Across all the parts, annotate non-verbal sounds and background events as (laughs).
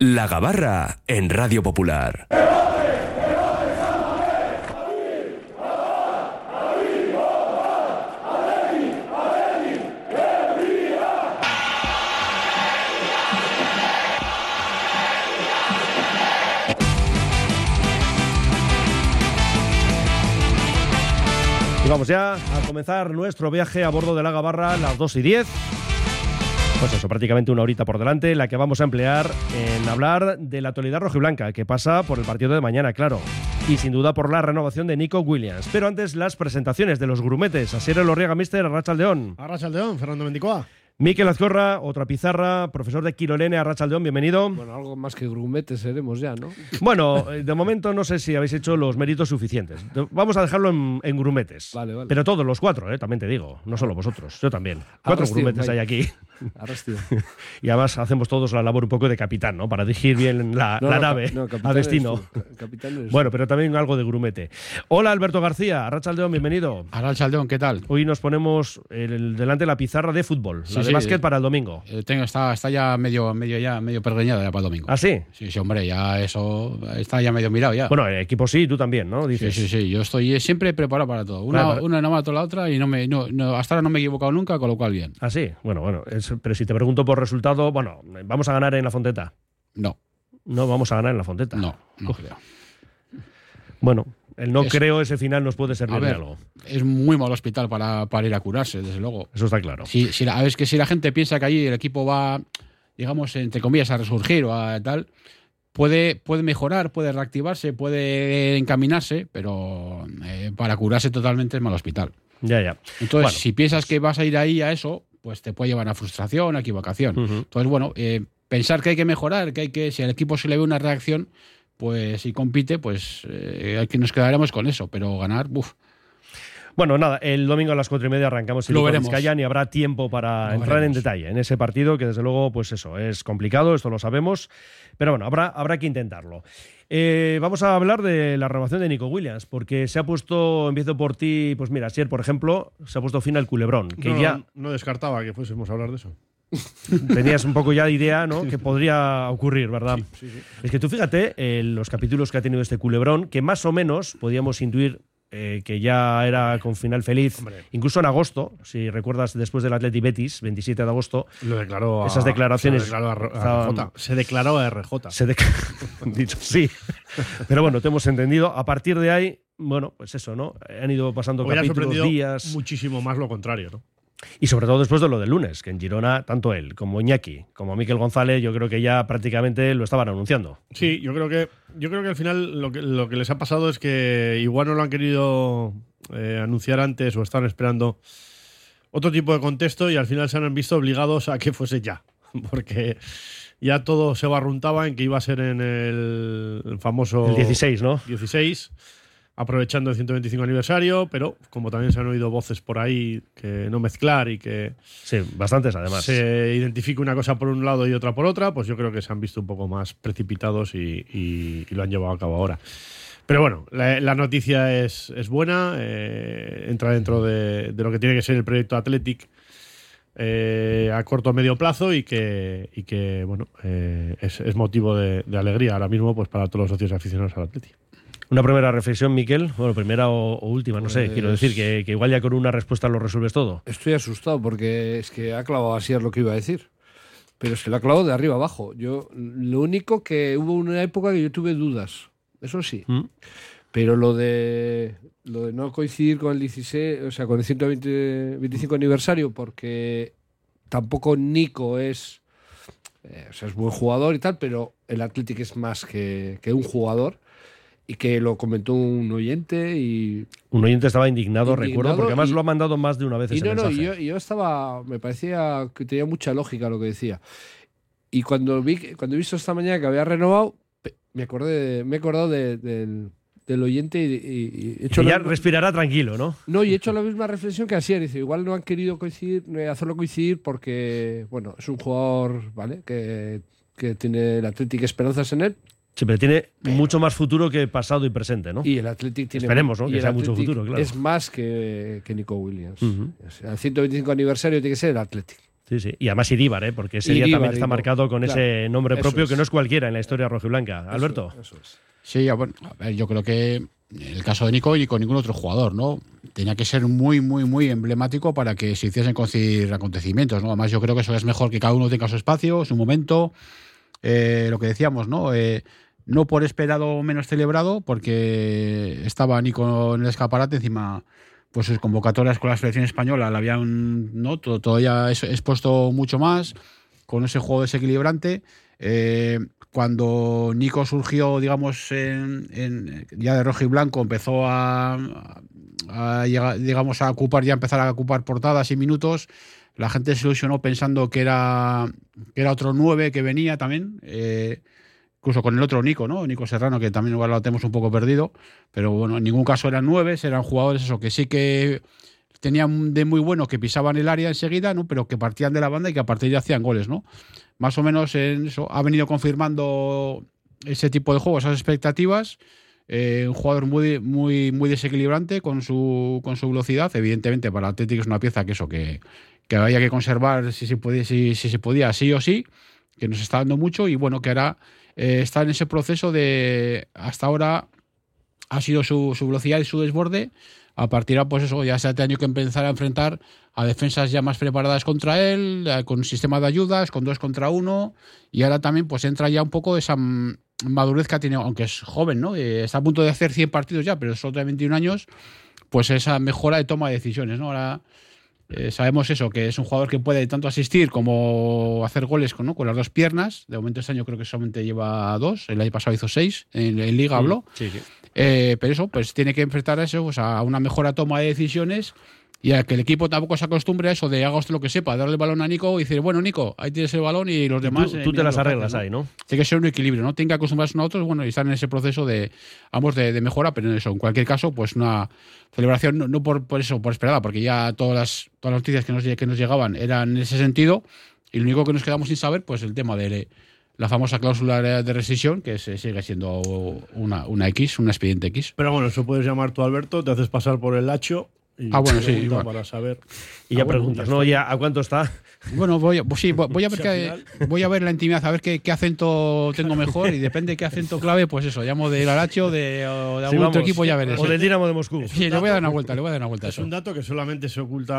La Gabarra en Radio Popular. Y vamos ya a comenzar nuestro viaje a bordo de la Gabarra a las 2 y 10. Pues eso, prácticamente una horita por delante, la que vamos a emplear en hablar de la actualidad rojiblanca, que pasa por el partido de mañana, claro. Y sin duda por la renovación de Nico Williams. Pero antes, las presentaciones de los grumetes. Asier Lorriaga, Mister, Arrachaldeón. Arrachaldeón, Fernando Mendicoa. Miquel Azcorra, otra pizarra, profesor de Quirolene, Arrachaldeón, bienvenido. Bueno, algo más que grumetes seremos ya, ¿no? Bueno, eh, de momento no sé si habéis hecho los méritos suficientes. Vamos a dejarlo en, en grumetes. Vale, vale. Pero todos los cuatro, eh, también te digo. No solo vosotros, yo también. Cuatro grumetes hay aquí. Arrastio. (laughs) Y además hacemos todos la labor un poco de capitán, ¿no? Para dirigir bien la, No, la no, nave no, a destino. eres Bueno, pero también algo de grumete. Hola, Alberto García. Arrachaldeón, bienvenido. Arrachaldeón, ¿qué tal? Hoy nos ponemos el- delante de la pizarra de fútbol, Sí, la de sí. básquet para el domingo. Eh, tengo, está, está ya medio, medio ya, medio ya para el domingo. ¿Ah, sí? Sí, sí, hombre, ya eso está ya medio mirado ya. Bueno, el equipo sí, tú también, ¿no? sí, Dices. sí, sí, yo estoy siempre preparado para todo. Una, Claro, una no mato la otra y no me, no, no, hasta ahora no me he equivocado nunca, con lo cual bien. Ah, sí. Bueno, bueno. es- pero si te pregunto por resultado, bueno, vamos a ganar en la Fonteta. No, No vamos a ganar en la Fonteta. no, no creo. Bueno, el no Es- creo ese final nos puede servir A de algo. es muy mal hospital para, para ir a curarse, desde luego. Eso está claro. Si, si la, es que si la gente piensa que allí el equipo va, digamos, entre comillas, a resurgir o a tal, puede, puede mejorar, puede reactivarse, puede encaminarse, pero eh, para curarse totalmente es mal hospital. Ya, ya. Entonces, Bueno. si piensas que vas a ir ahí a eso, pues te puede llevar a frustración, a equivocación. Entonces, bueno, eh, pensar que hay que mejorar, que hay que, si al equipo se le ve una reacción, pues si compite, pues eh, hay que nos quedaremos con eso, pero ganar, uff. Bueno, nada, el domingo a las cuatro y media arrancamos el Lo veremos. Vizcayan y habrá tiempo para Lo entrar en detalle en ese partido, que desde luego, pues eso, es complicado, esto lo sabemos, pero bueno, habrá, habrá que intentarlo. Eh, vamos a hablar de la renovación de Nico Williams, porque se ha puesto, empiezo por ti, pues mira, Sier, por ejemplo, se ha puesto fin al culebrón, que no, ya no descartaba que fuésemos a hablar de eso. (laughs) tenías un poco ya de idea, ¿no? Que podría ocurrir, ¿verdad? Es que tú fíjate eh, los capítulos que ha tenido este culebrón, que más o menos podíamos intuir eh, que ya era con final feliz, Hombre. incluso en agosto, si recuerdas después del Atleti Betis, 27 de agosto, Lo declaró Esas declaraciones Se declaró a, estaban- RJ. Se declaró a RJ. se dec- (laughs) dicho sí. Pero bueno, te hemos entendido. A partir de ahí, bueno, pues eso, ¿no? Han ido pasando Hubiera capítulos, días. muchísimo más lo contrario, ¿no? Y sobre todo después de lo del lunes, que en Girona, tanto él como Iñaki, como Miquel González, yo creo que ya prácticamente lo estaban anunciando. Sí, yo creo que yo creo que al final lo que, lo que les ha pasado es que igual no lo han querido eh, anunciar antes o están esperando otro tipo de contexto y al final se han visto obligados a que fuese ya. (laughs) Porque ya todo se barruntaba en que iba a ser en el, el famoso El 16, ¿no? 16, aprovechando el 125 aniversario, pero como también se han oído voces por ahí que no mezclar y que Sí, bastantes además. se identifique una cosa por un lado y otra por otra, pues yo creo que se han visto un poco más precipitados y, y- y lo han llevado a cabo ahora. Pero bueno, la, la noticia es, es buena, eh, entra dentro de, de lo que tiene que ser el proyecto Athletic eh, a corto o medio plazo y que, y que bueno, eh, es, es motivo de, de alegría ahora mismo pues para todos los socios aficionados al Athletic. Una primera reflexión, Miquel. Bueno, primera o, o última, no sé. Pues- Quiero decir que, que igual ya con una respuesta lo resuelves todo. Estoy asustado porque es que ha clavado así es lo que iba a decir. Pero es que lo ha clavado de arriba abajo. Yo, lo único que hubo una época que yo tuve dudas. Eso sí. ¿Mm? Pero lo de lo de no coincidir con el 16, o sea, con el 125 aniversario, porque tampoco Nico es, eh, o sea, es buen jugador y tal, pero el Athletic es más que, que un jugador y que lo comentó un oyente y, Un oyente estaba indignado, Indignado recuerdo, porque además y- lo ha mandado más de una vez y ese no, no, mensaje. y yo, yo estaba, me parecía que tenía mucha lógica lo que decía. Y cuando vi, cuando he visto esta mañana que había renovado, me acordé, de- me he acordado de- del, del oyente y, y- he hecho ya la- respirará tranquilo, ¿no? no, y he hecho la misma reflexión que ayer. Dice, igual no han querido coincidir, hacerlo coincidir porque, bueno, es un jugador, ¿vale? Que, que tiene el Athletic esperanzas en él. Sí, pero tiene mucho más futuro que pasado y presente, ¿no? Y el Athletic tiene. Esperemos, ¿no? Que sea mucho futuro, claro. Es más que, que Nico Williams. Sea, el 125 aniversario tiene que ser el Athletic. Sí, sí. Y además Iríbar, ¿eh? porque ese día también está Iríbar. marcado con Claro. ese nombre Eso propio es. que no es cualquiera en la historia rojiblanca. Alberto. Eso, eso es. Sí, ya, bueno, a ver, yo creo que en el caso de Nico y con ningún otro jugador, ¿no? Tenía que ser muy, muy, muy emblemático para que se hiciesen coincidir acontecimientos, ¿no? Además, yo creo que eso es mejor que cada uno tenga su espacio, su momento. Eh, lo que decíamos, ¿no? Eh, no por esperado menos celebrado, porque estaba Nico en el escaparate, encima, pues sus convocatorias con la selección española la habían, todavía es- expuesto mucho más, con ese juego desequilibrante. Eh, cuando Nico surgió, digamos, ya de rojo y blanco, empezó a, digamos, a ocupar, ya empezar a ocupar portadas y minutos. La gente se ilusionó pensando que era, que era otro 9 que venía también. eh, incluso con el otro Nico, ¿no? Nico Serrano, que también igual lo tenemos un poco perdido. Pero bueno, en ningún caso eran nueve, eran jugadores eso, que sí que tenían de muy bueno que pisaban el área enseguida, ¿no? Pero que partían de la banda y que a partir de hacían goles, ¿no? Más o menos en eso ha venido confirmando ese tipo de juegos, esas expectativas. Eh, un jugador muy, muy, muy desequilibrante con su, con su velocidad. Evidentemente, para Atlético es una pieza que eso, que, que había que conservar si se podía, si, si se podía, sí o sí, que nos está dando mucho y bueno, que ahora eh, está en ese proceso de hasta ahora ha sido su, su velocidad y su desborde. A partir de pues eso, ya se ha tenido que empezar a enfrentar a defensas ya más preparadas contra él, eh, con un sistema de ayudas, con dos contra uno, y ahora también pues entra ya un poco esa madurez que ha tenido, aunque es joven, ¿no? Eh, está a punto de hacer 100 partidos ya, pero solo tiene 21 años, pues esa mejora de toma de decisiones, ¿no? Ahora eh, sabemos eso, que es un jugador que puede tanto asistir como hacer goles con, ¿no? con las dos piernas. De momento este año creo que solamente lleva dos, el año pasado hizo seis, en, en Liga habló. Sí, sí. Eh, pero eso, pues tiene que enfrentar a eso, pues, a una mejora toma de decisiones y a que el equipo tampoco se acostumbre a eso de haga usted lo que sepa, darle el balón a Nico y decir, bueno, Nico, ahí tienes el balón y los demás. Tú, eh, tú te mira las arreglas hacen, ahí, ¿no? Tiene que ser un equilibrio, ¿no? Tiene que acostumbrarse unos a otros, bueno, y estar en ese proceso de, ambos de, de mejora, pero en eso, en cualquier caso, pues una celebración, no, no por, por eso, por esperada, porque ya todas las, todas las noticias que nos, que nos llegaban eran en ese sentido, y lo único que nos quedamos sin saber, pues el tema de la famosa cláusula de rescisión, que se- sigue siendo una, una X, un expediente X. Pero bueno, eso puedes llamar tú, Alberto, te haces pasar por el hacho. Y Ah, bueno, sí, igual. Para saber. Y ya Ah, bueno, preguntas, ya ¿no? Ya, ¿A cuánto está? Bueno, voy, a- pues sí, voy a ver al voy a ver la intimidad, a ver qué, qué acento tengo mejor y depende de qué acento clave, pues eso, llamo del Aracho de, o de Sí, algún otro equipo, ya veré. O del Dinamo de Moscú. Sí, le voy a dar una vuelta, le voy a dar una vuelta Es eso. un dato que solamente se oculta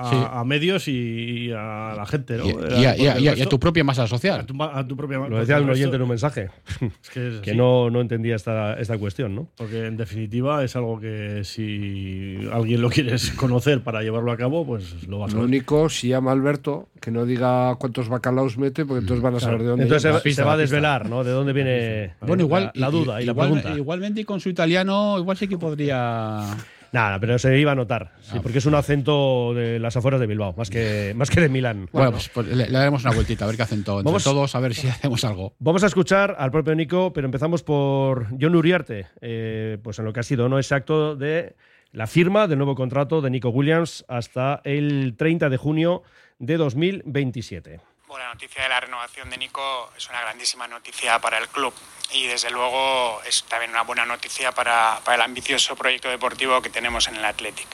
a, Sí. a medios y a la gente, ¿no? Y, y a, y a- porque y a- el y a resto- tu propia masa a social. a tu propia Lo decía un oyente en un mensaje, (laughs) Es que, es que no, no entendía esta, esta cuestión, ¿no? Porque en definitiva es algo que si alguien lo quieres conocer para llevarlo a cabo, pues lo vas a Lo único, si llama Alberto, que no diga cuántos bacalaos mete, porque entonces van a saber de dónde Entonces viene. se, pista, se va a desvelar, ¿no? De dónde viene Bueno, igual. la, la duda y, la igual, pregunta. Igualmente, y con su italiano, igual sí que podría. Nada, pero se iba a notar, sí, porque es un acento de las afueras de Bilbao, más que, más que de Milán. Bueno, pues, pues le, le daremos una vueltita, a ver qué acento entre Vamos- todos, a ver si hacemos algo. Vamos a escuchar al propio Nico, pero empezamos por John Uriarte, eh, pues en lo que ha sido no exacto de la firma del nuevo contrato de Nico Williams hasta el 30 de junio de 2027. Bueno, la noticia de la renovación de Nico es una grandísima noticia para el club y desde luego es también una buena noticia para, para el ambicioso proyecto deportivo que tenemos en el Athletic.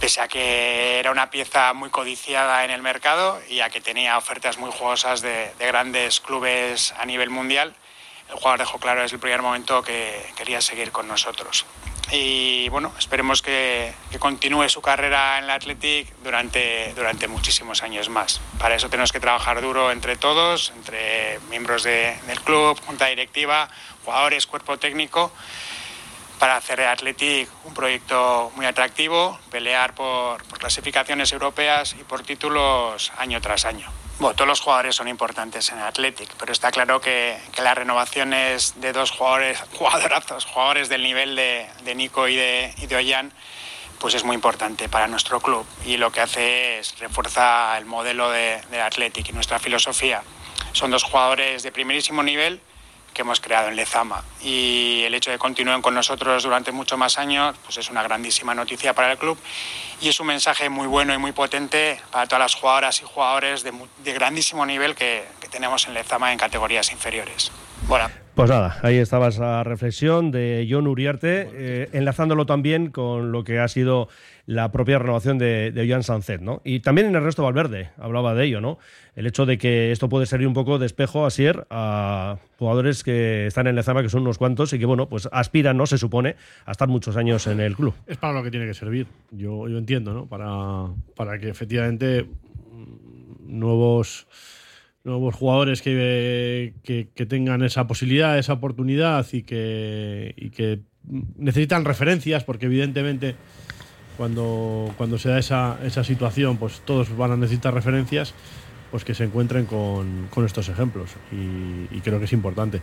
Pese a que era una pieza muy codiciada en el mercado y a que tenía ofertas muy jugosas de, de grandes clubes a nivel mundial, el jugador dejó claro desde el primer momento que quería seguir con nosotros. Y bueno, esperemos que, continúe su carrera en el Athletic durante, durante muchísimos años más. Para eso tenemos que trabajar duro entre todos, entre miembros de- del club, junta directiva, jugadores, cuerpo técnico, para hacer de Athletic un proyecto muy atractivo, pelear por, por clasificaciones europeas y por títulos año tras año. Bueno, todos los jugadores son importantes en el Athletic, pero está claro que, que las renovaciones de dos jugadores, (laughs) jugadorazos, jugadores del nivel de, de Nico y de, y de Ollán, pues es muy importante para nuestro club y lo que hace es refuerza el modelo de, de Athletic y nuestra filosofía. Son dos jugadores de primerísimo nivel que hemos creado en Lezama. Y el hecho de que continúen con nosotros durante muchos más años pues es una grandísima noticia para el club. Y es un mensaje muy bueno y muy potente para todas las jugadoras y jugadores de, de grandísimo nivel que, que tenemos en Lezama en categorías inferiores. Bueno, Pues nada, ahí estaba esa reflexión de John Uriarte, eh, enlazándolo también con lo que ha sido la propia renovación de, de Joan Sancet, ¿no? Y también en el resto Valverde hablaba de ello, ¿no? El hecho de que esto puede servir un poco de espejo a Sier a jugadores que están en Lezama, que son unos cuantos y que, bueno, pues aspiran, ¿no? Se supone, a estar muchos años en el club. Es para lo que tiene que servir, yo, yo entiendo, ¿no? Para, para que efectivamente nuevos nuevos jugadores que, que, tengan esa posibilidad, esa oportunidad y que, y que necesitan referencias, porque evidentemente cuando, cuando se da esa, esa situación, pues todos van a necesitar referencias, pues que se encuentren con, con estos ejemplos. Y creo que es importante.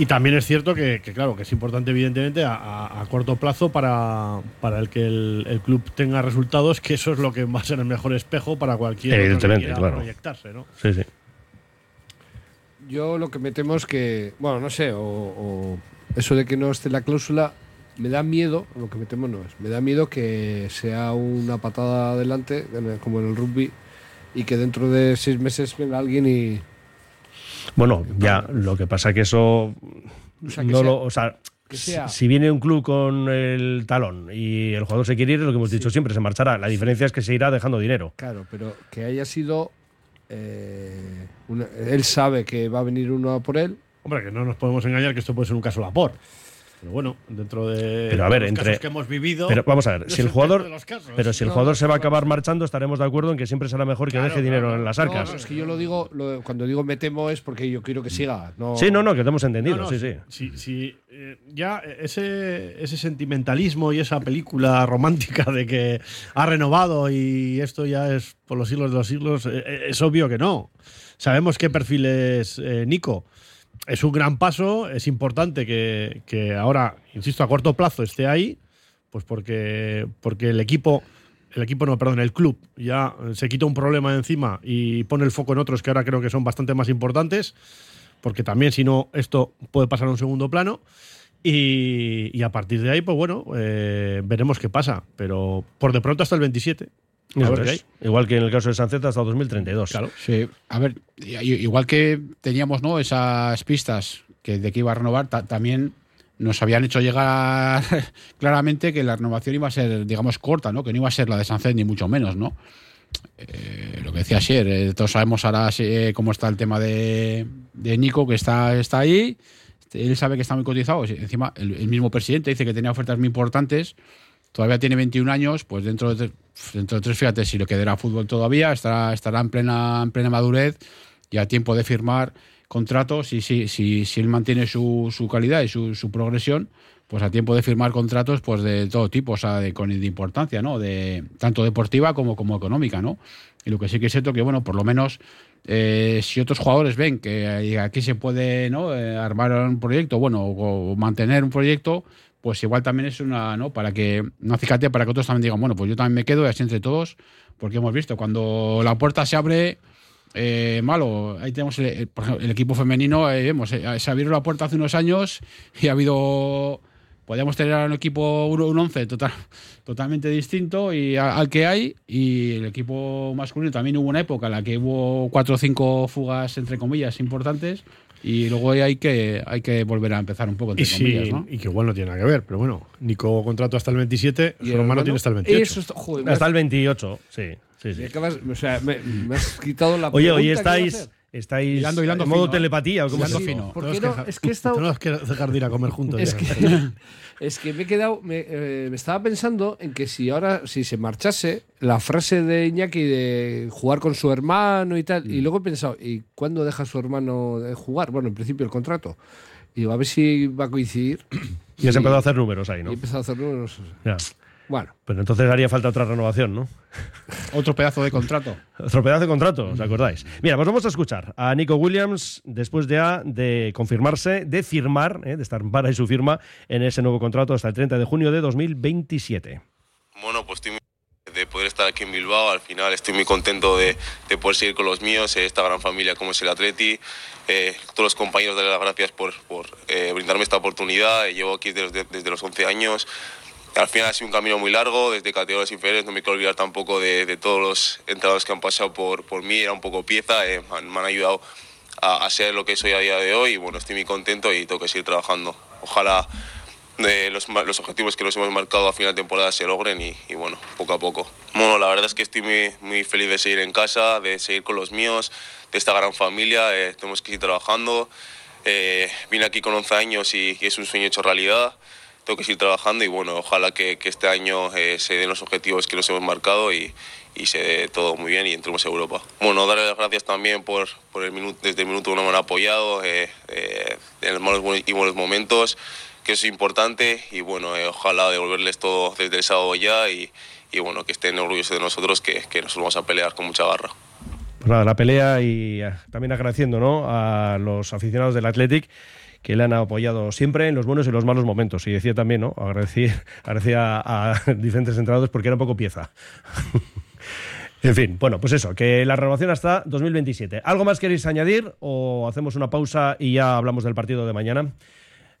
Y también es cierto que, que, claro, que es importante, evidentemente, a, a- a corto plazo para, para el que el, el club tenga resultados, que eso es lo que va a ser el mejor espejo para cualquier que Evidentemente, quiera claro. proyectarse, ¿no? Sí, sí. Yo lo que me temo es que, bueno, no sé, o, o eso de que no esté la cláusula, me da miedo, lo que me temo no es, me da miedo que sea una patada adelante, como en el rugby, y que dentro de seis meses venga alguien y... Bueno, ya, lo que pasa que eso O sea, que no sea- lo, o sea, si viene un club con el talón y el jugador se quiere ir, es lo que hemos dicho siempre, se marchará. La diferencia es que se irá dejando dinero. Claro, pero que haya sido... eh, una- él sabe que va a venir uno a por él, Hombre, que no nos podemos engañar que esto puede ser un caso Lapor. Pero bueno, dentro de Pero a ver, los entre- casos que hemos vivido. Pero vamos a ver, si el jugador, casos. pero si el No, jugador no, se va a acabar no. marchando, estaremos de acuerdo en que siempre será mejor que Claro, deje dinero claro, en las No, arcas. no, es que yo lo digo, lo- cuando digo me temo es porque yo quiero que siga. No, Sí, no, no, que te hemos entendido, no, sí, sí. Si, si, eh, ya ese, ese sentimentalismo y esa película romántica de que ha renovado y esto ya es por los siglos de los siglos, eh, eh, es obvio que no. Sabemos qué perfil es eh, Nico. Es un gran paso, es importante que, que ahora, insisto, a corto plazo esté ahí, pues porque, porque el equipo, el equipo no, perdón, el club ya se quita un problema de encima y pone el foco en otros que ahora creo que son bastante más importantes porque también si no esto puede pasar a un segundo plano. Y, y a partir de ahí pues bueno eh, veremos qué pasa pero por de pronto hasta el 27 a ver hay Igual que en el caso de Sancet hasta 2032. claro Sí, a ver, igual que teníamos ¿no? esas pistas que de que iba a renovar, ta- también nos habían hecho llegar (laughs) claramente que la renovación iba a ser, digamos, corta, ¿no? que no iba a ser la de Sánchez ni mucho menos. ¿no? Eh, lo que decía ayer, eh, todos sabemos ahora eh, cómo está el tema de, de Nico, que está, está ahí. Él sabe que está muy cotizado. Encima, el, el mismo presidente dice que tenía ofertas muy importantes. Todavía tiene 21 años, pues dentro de, dentro de tres, fíjate, si le quedará fútbol todavía, estará, estará en, plena, en plena madurez y a tiempo de firmar contratos. Y si, si, si él mantiene su, su calidad y su, progresión, pues a tiempo de firmar contratos pues de todo tipo, o sea, de, con importancia, ¿no? De, tanto deportiva como, como económica, ¿no? Y lo que sí que es cierto que, bueno, por lo menos eh, si otros jugadores ven que aquí se puede ¿no? Eh, armar un proyecto, bueno, o mantener un proyecto, pues igual también es una, ¿no? Para que, no acicate, para que otros también digan, bueno, pues yo también me quedo y así entre todos, porque hemos visto, cuando la puerta se abre, eh, malo, ahí tenemos el, el- por ejemplo, el equipo femenino, eh, vemos, eh, se abrió la puerta hace unos años y ha habido, podíamos tener un equipo, un, un once total, totalmente distinto y al que hay, y el equipo masculino también hubo una época en la que hubo cuatro o cinco fugas, entre comillas, importantes, y luego hay que, hay que volver a empezar un poco, entre y, sí, comillas, ¿no? y que igual no tiene nada que ver pero bueno Nico contrato hasta el 27 Y hermano hermano, tiene hasta el 28 Eso está- joder, Hasta has- el 28, sí. sí, sí. acabas- o sea, me, me has quitado la Oye, hoy estáis. Estáis Hilando, hilando en modo fino, ¿eh? telepatía o se dice? fino. ¿Por Tenemos qué no? Es que he estado- tenemos que dejar de ir a comer juntos Es ya. que, (laughs) es que me he quedado, me, eh, me estaba pensando en que si ahora, si se marchase, la frase de Iñaki de jugar con su hermano y tal, Mm. y luego he pensado, ¿y cuándo deja su hermano de jugar? Bueno, en principio el contrato. Y digo, a ver si va a coincidir. Y has empezado a hacer números ahí, ¿no? he empezado a hacer números. Ya. Bueno, Pero entonces haría falta otra renovación, ¿no? (laughs) Otro pedazo de contrato. Otro pedazo de contrato, ¿os acordáis? Mira, pues vamos a escuchar a Nico Williams después ya de confirmarse, de firmar, ¿eh? de estar para y su firma en ese nuevo contrato hasta el 30 de junio de 2027. Bueno, pues estoy muy de poder estar aquí en Bilbao. Al final estoy muy contento de, de poder seguir con los míos, eh, esta gran familia como es el Atleti. Eh, todos los compañeros, darles las gracias por, por eh, brindarme esta oportunidad. Eh, Llevo aquí desde, desde los 11 años. Al final ha sido un camino muy largo, desde categorías inferiores. No me quiero olvidar tampoco de, de todos los entrenadores que han pasado por, por mí. Era un poco pieza, eh, me, han, me han ayudado a, a ser lo que soy a día de hoy y bueno, estoy muy contento y tengo que seguir trabajando. Ojalá de los, los objetivos que nos hemos marcado a final de temporada se logren y, y bueno, poco a poco. Bueno, la verdad es que estoy muy, muy feliz de seguir en casa, de seguir con los míos, de esta gran familia, eh, tenemos que seguir trabajando. Eh, vine aquí con 11 años y, y es un sueño hecho realidad. Tengo que seguir trabajando y bueno, ojalá que, que este año eh, se den los objetivos que nos hemos marcado y, y se dé todo muy bien y entremos a Europa. Bueno, darle las gracias también por, por el minuto, desde el minuto uno me han apoyado eh, eh, en los malos y buenos momentos, que eso es importante y bueno, eh, ojalá devolverles todo desde el sábado ya y, y bueno, que estén orgullosos de nosotros, que, que nos vamos a pelear con mucha garra. Pues la pelea y eh, también agradeciendo ¿no? a los aficionados del Athletic que le han apoyado siempre en los buenos y los malos momentos. Y decía también, ¿no? Agradecí, (laughs) agradecí a, (laughs) diferentes entrados porque era un poco pieza. (laughs) en fin, bueno, pues eso, que la renovación hasta 2027. ¿Algo más queréis añadir o hacemos una pausa y ya hablamos del partido de mañana?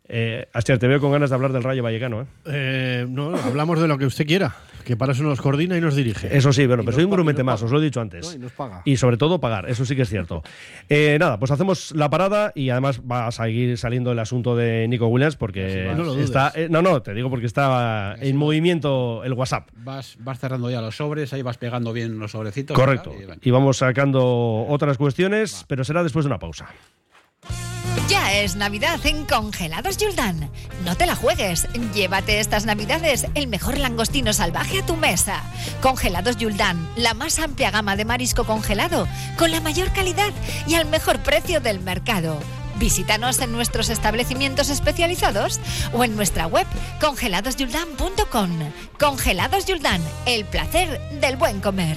Eh, Astier, te veo con ganas de hablar del Rayo Vallecano, ¿eh? Eh, no, hablamos de lo que usted quiera, que para eso nos coordina y nos dirige. Eso sí, bueno, Y pero soy un grumete más, paga. os lo he dicho antes. No, y nos paga. Y sobre todo pagar, eso sí que es cierto. Eh, nada, pues hacemos la parada y además va a seguir saliendo el asunto de Nico Williams porque no está. eh, no, no, te digo porque está en movimiento el WhatsApp. Vas, vas cerrando ya los sobres, ahí vas pegando bien los sobrecitos. Correcto. bueno. Y vamos sacando otras cuestiones, pero será después de una pausa. Ya es Navidad en Congelados Yuldan. No te la juegues. Llévate estas Navidades el mejor langostino salvaje a tu mesa. Congelados Yuldan, la más amplia gama de marisco congelado, con la mayor calidad y al mejor precio del mercado. Visítanos en nuestros establecimientos especializados o en nuestra web congeladosyuldan.com. Congelados Yuldan, el placer del buen comer.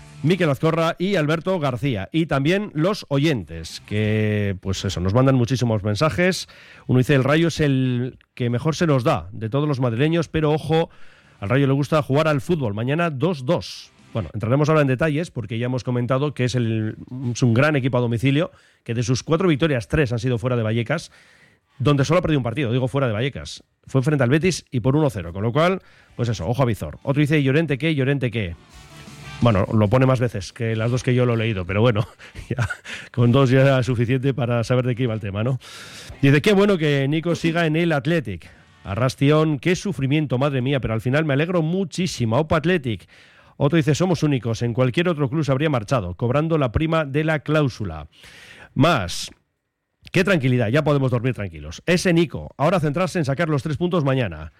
Miquel Azcorra y Alberto García. Y también los oyentes, que pues eso, nos mandan muchísimos mensajes. Uno dice, el Rayo es el que mejor se nos da de todos los madrileños, pero ojo, al Rayo le gusta jugar al fútbol. Mañana 2-2. Bueno, entraremos ahora en detalles porque ya hemos comentado que es, el- un gran equipo a domicilio, que de sus cuatro victorias, tres han sido fuera de Vallecas. donde solo ha perdido un partido, digo fuera de Vallecas. Fue frente al Betis y por 1-0, con lo cual, pues eso, ojo a Vizor. Otro dice Llorente qué, Llorente qué. Bueno, lo pone más veces que las dos que yo lo he leído, pero bueno, (laughs) ya, con dos ya era suficiente para saber de qué iba el tema, ¿no? Dice, qué bueno que Nico siga en el Athletic. Arrastión, qué sufrimiento, madre mía, pero al final me alegro muchísimo. Opa Athletic. Otro dice, somos únicos, en cualquier otro club se habría marchado, cobrando la prima de la cláusula. Más, qué tranquilidad, ya podemos dormir tranquilos. Ese Nico, ahora centrarse en sacar los tres puntos mañana.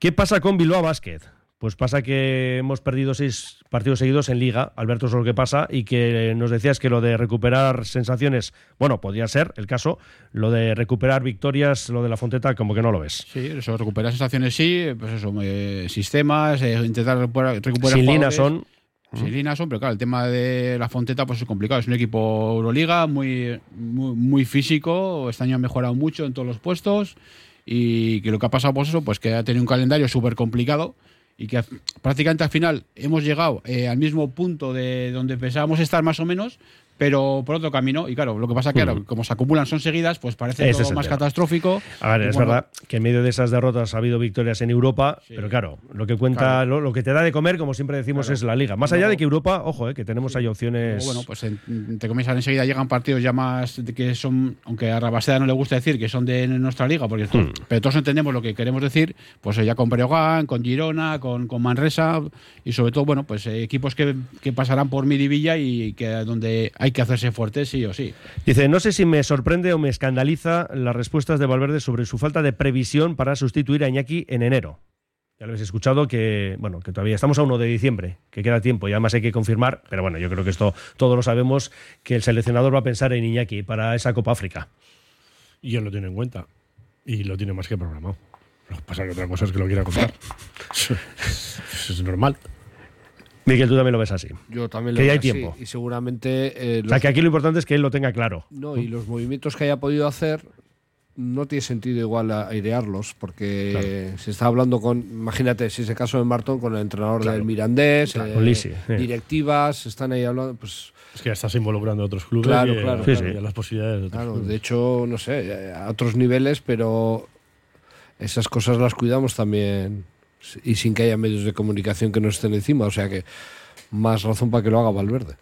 ¿Qué pasa con Bilbao Basket? Pues pasa que hemos perdido seis partidos seguidos en Liga, Alberto, eso es lo que pasa, y que nos decías que lo de recuperar sensaciones, bueno, podría ser el caso, lo de recuperar victorias, lo de la Fonteta, como que no lo ves. Sí, eso, recuperar sensaciones sí, pues eso, eh, sistemas, eh, intentar recuperar, recuperar Sin jugadores. son, pero claro, el tema de la Fonteta pues es complicado. Es un equipo Euroliga muy, muy, muy físico, este año ha mejorado mucho en todos los puestos y que lo que ha pasado pues eso, pues que ha tenido un calendario súper complicado y que prácticamente al final hemos llegado eh, al mismo punto de donde pensábamos estar más o menos, pero por otro camino. Y claro, lo que pasa que claro, como se acumulan son seguidas, pues parece todo más tema. catastrófico. A ver, es verdad que en medio de esas derrotas ha habido victorias en Europa, pero claro, lo que cuenta, Claro. lo, lo que te da de comer, como siempre decimos, Claro. es la liga. Más allá de que Europa, ojo, eh, que tenemos ahí opciones. Bueno, pues en- entre comillas, enseguida llegan partidos ya más de que son, aunque a Rabaseda no le gusta decir que son de nuestra liga, porque Hmm. pero todos entendemos lo que queremos decir, pues eh, ya con Breogán, con Girona, con, con Manresa y sobre todo, bueno, pues eh, equipos que, que pasarán por Miribilla y que donde hay que hacerse fuerte sí o sí. Dice, no sé si me sorprende o me escandaliza las respuestas de Valverde sobre su falta de previsión para sustituir a Iñaki en enero. Ya lo habéis escuchado que, bueno, que todavía estamos a 1 de diciembre, que queda tiempo y además hay que confirmar, pero bueno, yo creo que esto todos lo sabemos, que el seleccionador va a pensar en Iñaki para esa Copa África. Y él lo tiene en cuenta. Y lo tiene más que programado. Lo que pasa es que otra cosa es que lo quiera contar. Eso (laughs) es normal. Miguel, tú también lo ves así. Yo también lo Que ya hay así. tiempo. Y seguramente eh, O sea, que aquí lo importante es que él lo tenga claro. No, y los movimientos que haya podido hacer no tiene sentido igual a- airearlos, porque se está hablando con, imagínate, si es el caso de Marton, con el entrenador Claro. del Mirandés, Claro, eh, con Lisi, directivas, están ahí hablando, pues Es que ya estás involucrando a otros clubes Claro, y, claro, y claro. las posibilidades de otros claro, clubes. de hecho, no sé, a otros niveles, pero esas cosas las cuidamos también y sin que haya medios de comunicación que nos estén encima, o sea que más razón para que lo haga Valverde.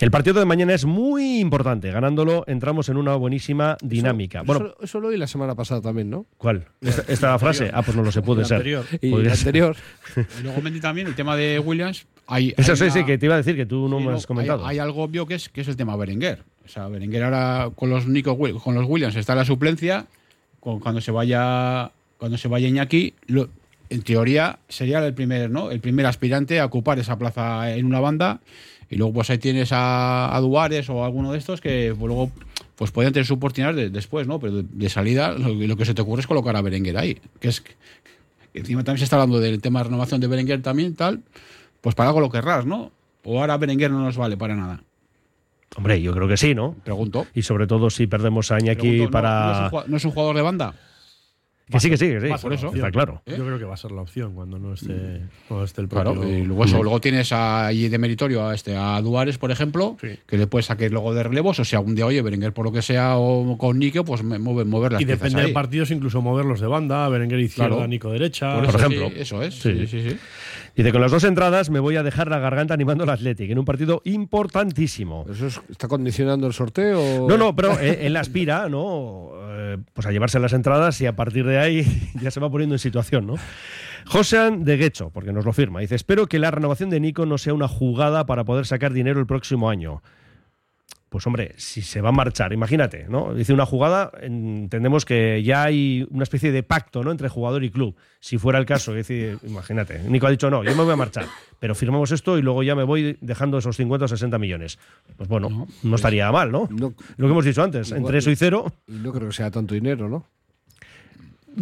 El partido de mañana es muy importante. Ganándolo entramos en una buenísima dinámica. Eso, bueno, eso, eso lo oí la semana pasada también, ¿no? ¿cuál? ¿Esta, esta frase? Ah, pues no lo sé, puede El ser. anterior. Y anterior. (laughs) Y luego Mendy también, el tema de Williams, hay, Eso hay sí, una- sí, que te iba a decir que tú no Sí, me no, has comentado. Hay, hay algo obvio que es, que es el tema Berenguer. O sea, Berenguer ahora con los Nico con los Williams está en la suplencia. con- cuando se vaya cuando se vaya Iñaki, lo- en teoría sería el primer, ¿no? El primer aspirante a ocupar esa plaza en una banda. Y luego pues ahí tienes a, a Duares o alguno de estos que pues, luego pues podrían tener su oportunidad de- después, ¿no? Pero de, de salida lo, lo que se te ocurre es colocar a Berenguer ahí. Que es que encima también se está hablando del tema de renovación de Berenguer también, tal. Pues para algo lo querrás, ¿no? O ahora Berenguer no nos vale para nada. Hombre, yo creo que sí, ¿no? Pregunto. Y sobre todo si perdemos a Iñaki Pregunto, ¿no- para... ¿no, es un, jua- no es un jugador de banda? Que sí, que sí, que sí. Por eso. Está claro. ¿Eh? Yo creo que va a ser la opción cuando no esté, cuando esté el propio. Claro, y luego, eso, luego tienes ahí de meritorio a este a Duares, por ejemplo, Sí. que le puedes sacar luego de relevos, o si algún día, oye, Berenguer por lo que sea, o con Nico, pues me- mover, mover las y depende ahí. de partidos, incluso moverlos de banda, Berenguer izquierda, Claro. Nico derecha. Por, Por ejemplo. sí, eso es. Sí. Sí, sí, sí. Dice, con las dos entradas me voy a dejar la garganta animando al Athletic en un partido importantísimo. ¿Eso es- está condicionando el sorteo? No, no, pero eh, él aspira, ¿no? Pues a llevarse las entradas y a partir de ahí (laughs) ya se va poniendo en situación, ¿no? Josean de Guecho, porque nos lo firma, dice, espero que la renovación de Nico no sea una jugada para poder sacar dinero el próximo año. Pues hombre, si se va a marchar, imagínate, ¿no? Dice una jugada, entendemos que ya hay una especie de pacto, ¿no? Entre jugador y club. Si fuera el caso, decir, imagínate, Nico ha dicho, no, yo me voy a marchar, pero firmamos esto y luego ya me voy dejando esos 50 o 60 millones. Pues bueno, no, estaría mal, ¿no? No, Lo que hemos dicho antes, Igual- entre eso y cero, y no creo que sea tanto dinero, ¿no?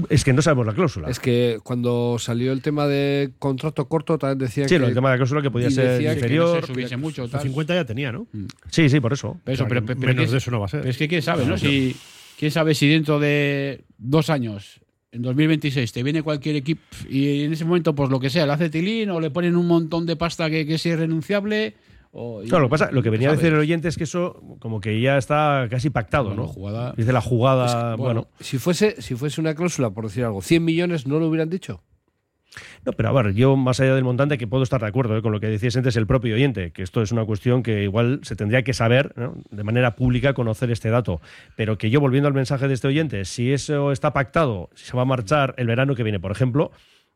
Es que no sabemos la cláusula. Es que cuando salió el tema de contrato corto, también decía sí, que. lo del tema de la cláusula que podía ser decía que no inferior. se subiese mucho. Los Tal. 50 ya tenía, ¿no? Sí, sí, por eso. Pero, eso, O sea, pero, pero- menos ¿qué- de eso no va a ser. pero es que quién sabe, ¿no? Si, quién sabe si dentro de dos años, en 2026, te viene cualquier equipo y en ese momento, pues lo que sea, le hace tilín o le ponen un montón de pasta que, que es irrenunciable o- y- Claro, lo que pasa, lo que venía a decir el oyente es que eso como que ya está casi pactado, Bueno, ¿no? jugada- Dice la jugada, Es que, bueno, Si fuese, si fuese una cláusula, por decir algo, 100 millones no lo hubieran dicho. No, pero a ver, yo más allá del montante que puedo estar de acuerdo ¿eh? con lo que decías antes el propio oyente, que esto es una cuestión que igual se tendría que saber ¿no? de manera pública, conocer este dato. Pero que yo, volviendo al mensaje de este oyente, si eso está pactado, si se va a marchar el verano que viene, por ejemplo,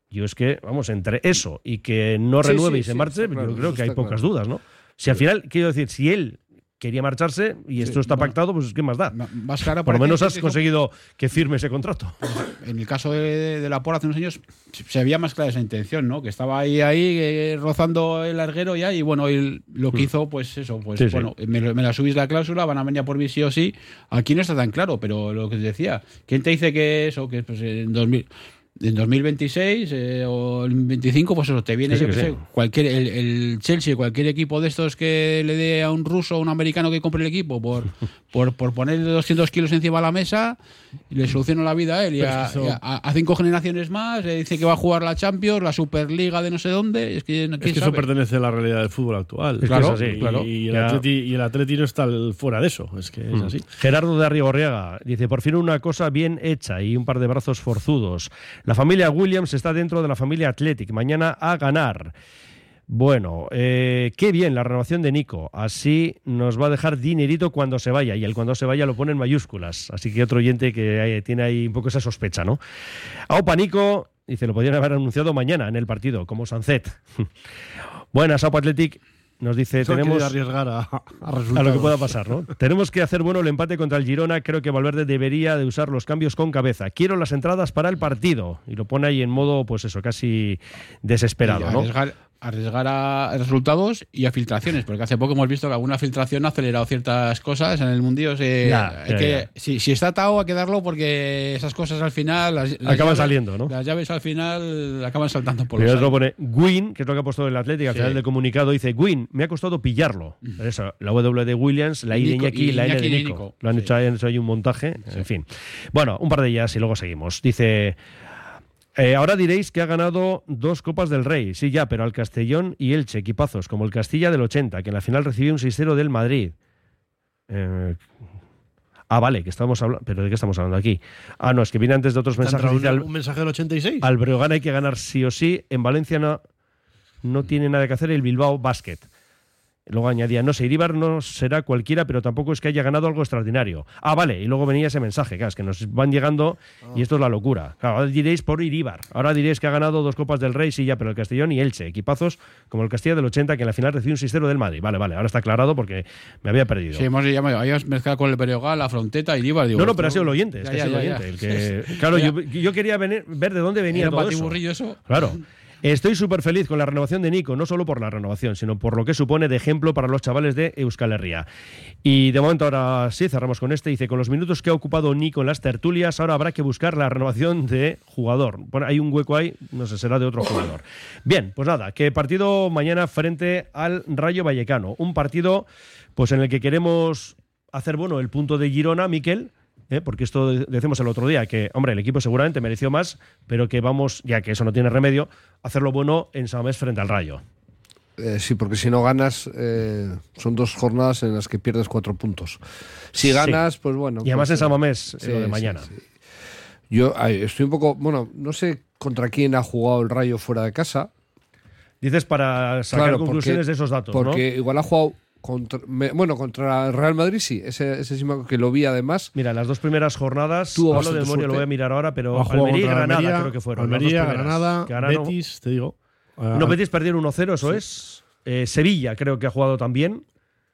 yo es que, vamos, entre eso y que no renueve sí, y se marche, claro, yo creo que hay pocas claro. dudas, ¿no? Si al final, quiero decir, si él quería marcharse y esto está bueno. pactado, pues ¿qué más da? Más clara Por lo menos has conseguido que firme ese contrato. En el caso de, de la Por hace unos años se veía más clara esa intención, ¿no? Que estaba ahí, ahí eh, rozando el larguero ya y bueno, y lo que hizo, pues eso, pues Sí, sí. bueno, Me, me la subís la cláusula, van a venir a por mí sí o sí. Aquí no está tan claro, pero lo que te decía, ¿quién te dice que eso, que pues en 2000 en 2026 eh, o el 25, pues eso, te viene, Sí, cualquier, el, el Chelsea, cualquier equipo de estos que le dé a un ruso o un americano que compre el equipo por, (laughs) por, por poner 200 kilos encima de la mesa y le soluciona la vida a él y a, es que eso- y a- a cinco generaciones más, le dice que va a jugar la Champions, la Superliga de no sé dónde, es que no Es que eso pertenece a la realidad del fútbol actual. Es que Claro, es así, Y, claro. y el atleti, y el Atleti no está fuera de eso. Es que es Mm. así. Gerardo de Arrigorriaga dice, por fin una cosa bien hecha y un par de brazos forzudos. La familia Williams está dentro de la familia Athletic. Mañana a ganar. Bueno, eh, qué bien la renovación de Nico. Así nos va a dejar dinerito cuando se vaya. Y el cuando se vaya lo pone en mayúsculas. Así que otro oyente que tiene ahí un poco esa sospecha, ¿no? Aupa Nico, dice, lo podrían haber anunciado mañana en el partido, como Sancet. (laughs) Buenas, Aupa Athletic. Nos dice, Eso tenemos arriesgar a, a (laughs) a lo que pueda pasar, ¿no? Tenemos que hacer bueno el empate contra el Girona. Creo que Valverde debería de usar los cambios con cabeza. Quiero las entradas para el partido. Y lo pone ahí en modo, pues eso, casi desesperado, ¿no? arriesgar, arriesgar a resultados y a filtraciones, porque hace poco hemos visto que alguna filtración ha acelerado ciertas cosas en el mundillo. se- Ya, hay ya, que- ya. Si, si está atado, hay que darlo porque esas cosas al final. Las, las Acaban llaves- saliendo, ¿no? Las llaves al final acaban saltando por los os lo pone Gwyn, que es lo que ha puesto el Atlético al Sí. final del comunicado, dice Gwyn, me ha costado pillarlo. Eso, la W de Williams, la I de Iñaki y la N de Nico. Lo han Sí. hecho, han hecho ahí un montaje, en fin. Bueno, un par de ellas y luego seguimos. Dice... eh, ahora diréis que ha ganado dos Copas del Rey. Sí, ya, pero al Castellón y Elche, equipazos, como el Castilla del 80, que en la final recibió un 6-0 del Madrid. Eh, ah, vale, que estamos hablando. ¿Pero de qué estamos hablando aquí? Ah, no, es que viene antes de otros ¿Te ha mensajes. un, al- un mensaje del 86? al Breogán hay que ganar sí o sí. En Valencia no, no tiene nada que hacer el Bilbao Basket. Luego añadía, no sé, Iríbar no será cualquiera, pero tampoco es que haya ganado algo extraordinario. Ah, vale, y luego venía ese mensaje, claro, es que nos van llegando y esto es la locura. Claro, ahora diréis por Iríbar, ahora diréis que ha ganado dos Copas del Rey, sí, ya, pero el Castellón y Elche, equipazos como el Castilla del 80, que en la final recibió un 6-0 del Madrid. Vale, vale, ahora está aclarado porque me había perdido. Sí, hemos llamado, habíamos mezclado con el Beriogal, la Fronteta y Ibar. digo, no, no, pero ha sido el oyente, es Ya, que ha ya, sido el oyente. ya. el que- claro, yo, yo quería venir- ver de dónde venía todo eso. eso. Claro. Estoy súper feliz con la renovación de Nico, no solo por la renovación, sino por lo que supone de ejemplo para los chavales de Euskal Herria. Y de momento ahora sí, cerramos con este. Dice, con los minutos que ha ocupado Nico en las tertulias, ahora habrá que buscar la renovación de jugador. Bueno, hay un hueco ahí, no sé, será de otro jugador. Bien, pues nada, que partido mañana frente al Rayo Vallecano. Un partido pues en el que queremos hacer bueno el punto de Girona, Miquel. ¿Eh? porque esto de- decimos el otro día, que, hombre, el equipo seguramente mereció más, pero que vamos, ya que eso no tiene remedio, hacerlo bueno en Samamés frente al Rayo. Eh, sí, porque si no ganas, eh, son dos jornadas en las que pierdes cuatro puntos. Si ganas, pues bueno. Y además pues, en Samamés, sí, lo de mañana. sí. Yo ay, estoy un poco. Bueno, no sé contra quién ha jugado el Rayo fuera de casa. Dices para sacar Claro, conclusiones porque- de esos datos, Porque igual ha jugado. Contra, me- bueno, contra el Real Madrid sí, ese, ese sí me- que lo vi además. Mira, las dos primeras jornadas, Tuvo hablo de memoria, lo voy a mirar ahora, pero Almería y Granada Almería, creo que fueron. Almería. Granada, Betis, te digo. Ah, No, Betis perdieron 1-0, eso es. Eh, Sevilla creo que ha jugado también.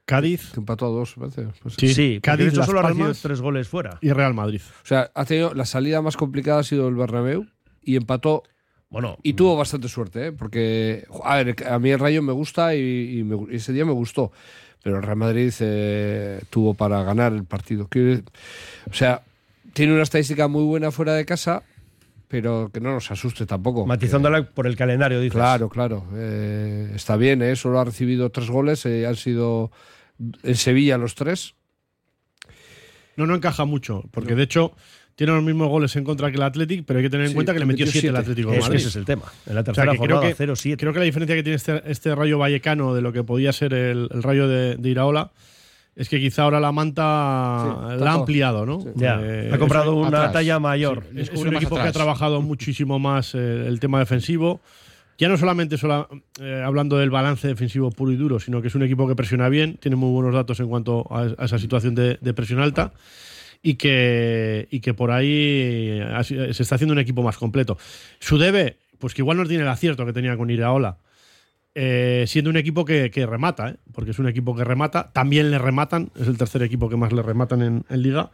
Cádiz Que empató a dos. Pues Sí. Sí, Cádiz, de hecho solo ha recibido tres goles fuera. y Real Madrid. O sea, ha tenido la salida más complicada ha sido el Bernabéu y empató Bueno, y tuvo bastante suerte, ¿eh? porque a ver, a mí el Rayo me gusta y, y me gu- y ese día me gustó, pero el Real Madrid eh, tuvo para ganar el partido. O sea, tiene una estadística muy buena fuera de casa, pero que no nos asuste tampoco. matizándola por el calendario, dices. Claro, claro. eh, está bien, ¿eh? solo ha recibido tres goles, eh, han sido en Sevilla los tres. No, no encaja mucho, porque de hecho tiene los mismos goles en contra que el Athletic, pero hay que tener en Sí, cuenta que le metió metió 7 el. Atlético Es Madrid. ese es el tema. En la O sea, tercera que creo jornada, que, 0-7. creo que la diferencia que tiene este, este Rayo Vallecano de lo que podía ser el, el Rayo de, de Iraola es que quizá ahora la manta Sí, la ha ampliado, ¿no? Ya, Eh, ha comprado una atrás. talla mayor. es, es un equipo que ha atrás. trabajado (laughs) muchísimo más eh, el tema defensivo. Ya no solamente sola- eh, hablando del balance defensivo puro y duro, sino que es un equipo que presiona bien, tiene muy buenos datos en cuanto a, a esa situación de, de presión alta y que, y que por ahí ha sido- se está haciendo un equipo más completo. Su debe, pues que igual no tiene el acierto que tenía con Iraola, eh, siendo un equipo que, que remata, ¿eh? porque es un equipo que remata, también le rematan, es el tercer equipo que más le rematan en, liga,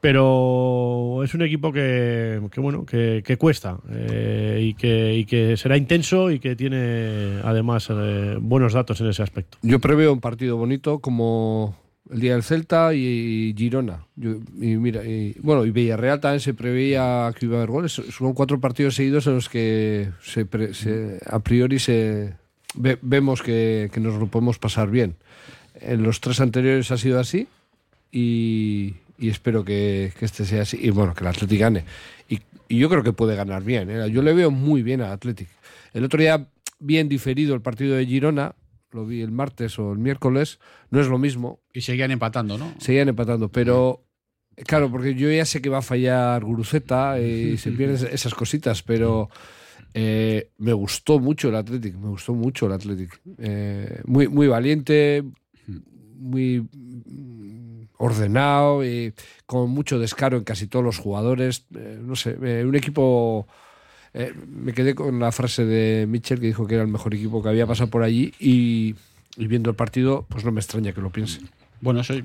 pero es un equipo que, que, bueno, que, que cuesta eh, y, que, y que será intenso y que tiene además eh, buenos datos en ese aspecto. Yo preveo un partido bonito como el día del Celta y Girona. Yo- y mira, y, bueno, y Villarreal también se preveía que iba a haber goles. Son cuatro partidos seguidos en los que a priori se ve- vemos que, nos lo podemos pasar bien. En los tres anteriores ha sido así y, espero que, este sea así. Y bueno, que el Athletic gane. Y, yo creo que puede ganar bien. ¿eh? Yo le veo muy bien al Athletic. El otro día, bien diferido el partido de Girona, lo vi el martes o el miércoles, no es lo mismo. Y seguían empatando, ¿no? Seguían empatando, pero claro, porque yo ya sé que va a fallar Guruceta y (laughs) se pierden esas cositas, pero eh, me gustó mucho el Athletic, me gustó mucho el Athletic. Eh, muy, muy valiente, muy ordenado y con mucho descaro en casi todos los jugadores. Eh, no sé, un equipo. Eh, me quedé con la frase de Mitchell que dijo que era el mejor equipo que había pasado por allí y, y viendo el partido, pues no me extraña que lo piense. Bueno, soy,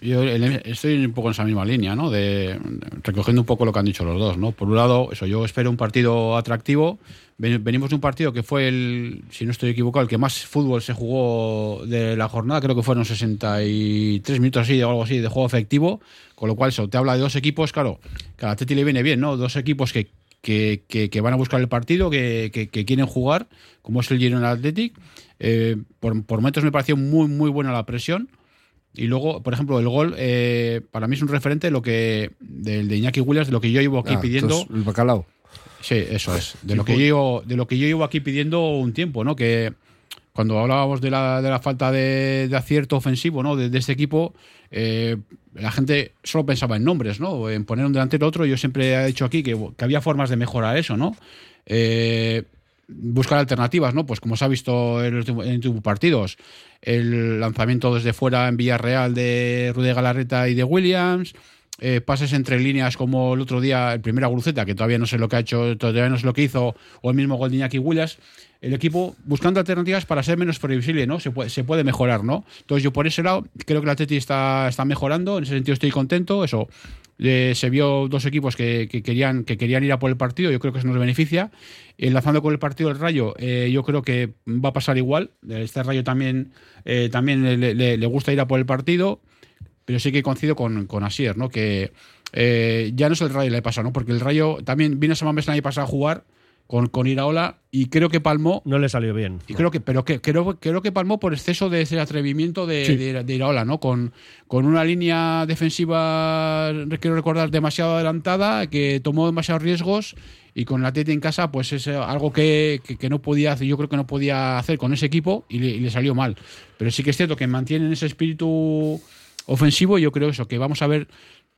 yo estoy un poco en esa misma línea, ¿no? De, recogiendo un poco lo que han dicho los dos, ¿no? Por un lado, eso, yo espero un partido atractivo. Ven- Venimos de un partido que fue el, si no estoy equivocado, el que más fútbol se jugó de la jornada, creo que fueron 63 minutos así, o algo así, de juego efectivo, con lo cual eso te habla de dos equipos, claro, que a la Teti le viene bien, ¿no? Dos equipos que, que, que- que van a buscar el partido, que, que- quieren jugar, como es el Girona Athletic. Eh, por, por momentos me pareció muy, muy buena la presión. Y luego, por ejemplo, el gol, eh, para mí es un referente de lo que del de Iñaki Williams, de lo que yo llevo aquí Ah, pidiendo. el bacalao. Sí, eso es. De lo que yo llevo, de lo que yo llevo aquí pidiendo un tiempo, ¿no? Que cuando hablábamos de la, de la falta de, de acierto ofensivo, ¿no? De, este equipo, eh, la gente solo pensaba en nombres, ¿no? En poner un delantero otro. Yo siempre he dicho aquí que, que había formas de mejorar eso, ¿no? Eh, buscar alternativas, ¿no? Pues como se ha visto en los últimos- partidos, el lanzamiento desde fuera en Villarreal de Rude Galarreta y de Williams, eh, pases entre líneas como el otro día, el primera Guruceta, que todavía no sé lo que ha hecho, todavía no sé lo que hizo, o el mismo gol de Iñaki Williams, el equipo buscando alternativas para ser menos previsible, ¿no? Se puede, se puede mejorar, ¿no? Entonces yo por ese lado creo que el Atleti está, está mejorando, en ese sentido estoy contento, eso. eh, se vio dos equipos que, que querían, que querían ir a por el partido, yo creo que eso nos beneficia. Enlazando con el partido del Rayo, eh, yo creo que va a pasar igual. Este Rayo también, eh, también le, le- le gusta ir a por el partido pero sí que coincido con, con Asier, ¿no? Que eh, ya no es el Rayo le pasa, ¿no? Porque el Rayo también vino a Samamés el año pasado a jugar con, con Iraola y creo que palmó. No le salió bien. Y creo que, pero que, creo, creo que palmó por exceso de ese atrevimiento de, Sí. de, de Iraola, ¿no? Con, con una línea defensiva, quiero recordar, demasiado adelantada, que tomó demasiados riesgos y con la Tete en casa, pues es eh, algo que, que- que no podía hacer, yo creo que no podía hacer con ese equipo y le, y le salió mal. Pero sí que es cierto que mantienen ese espíritu ofensivo, yo creo eso, que vamos a ver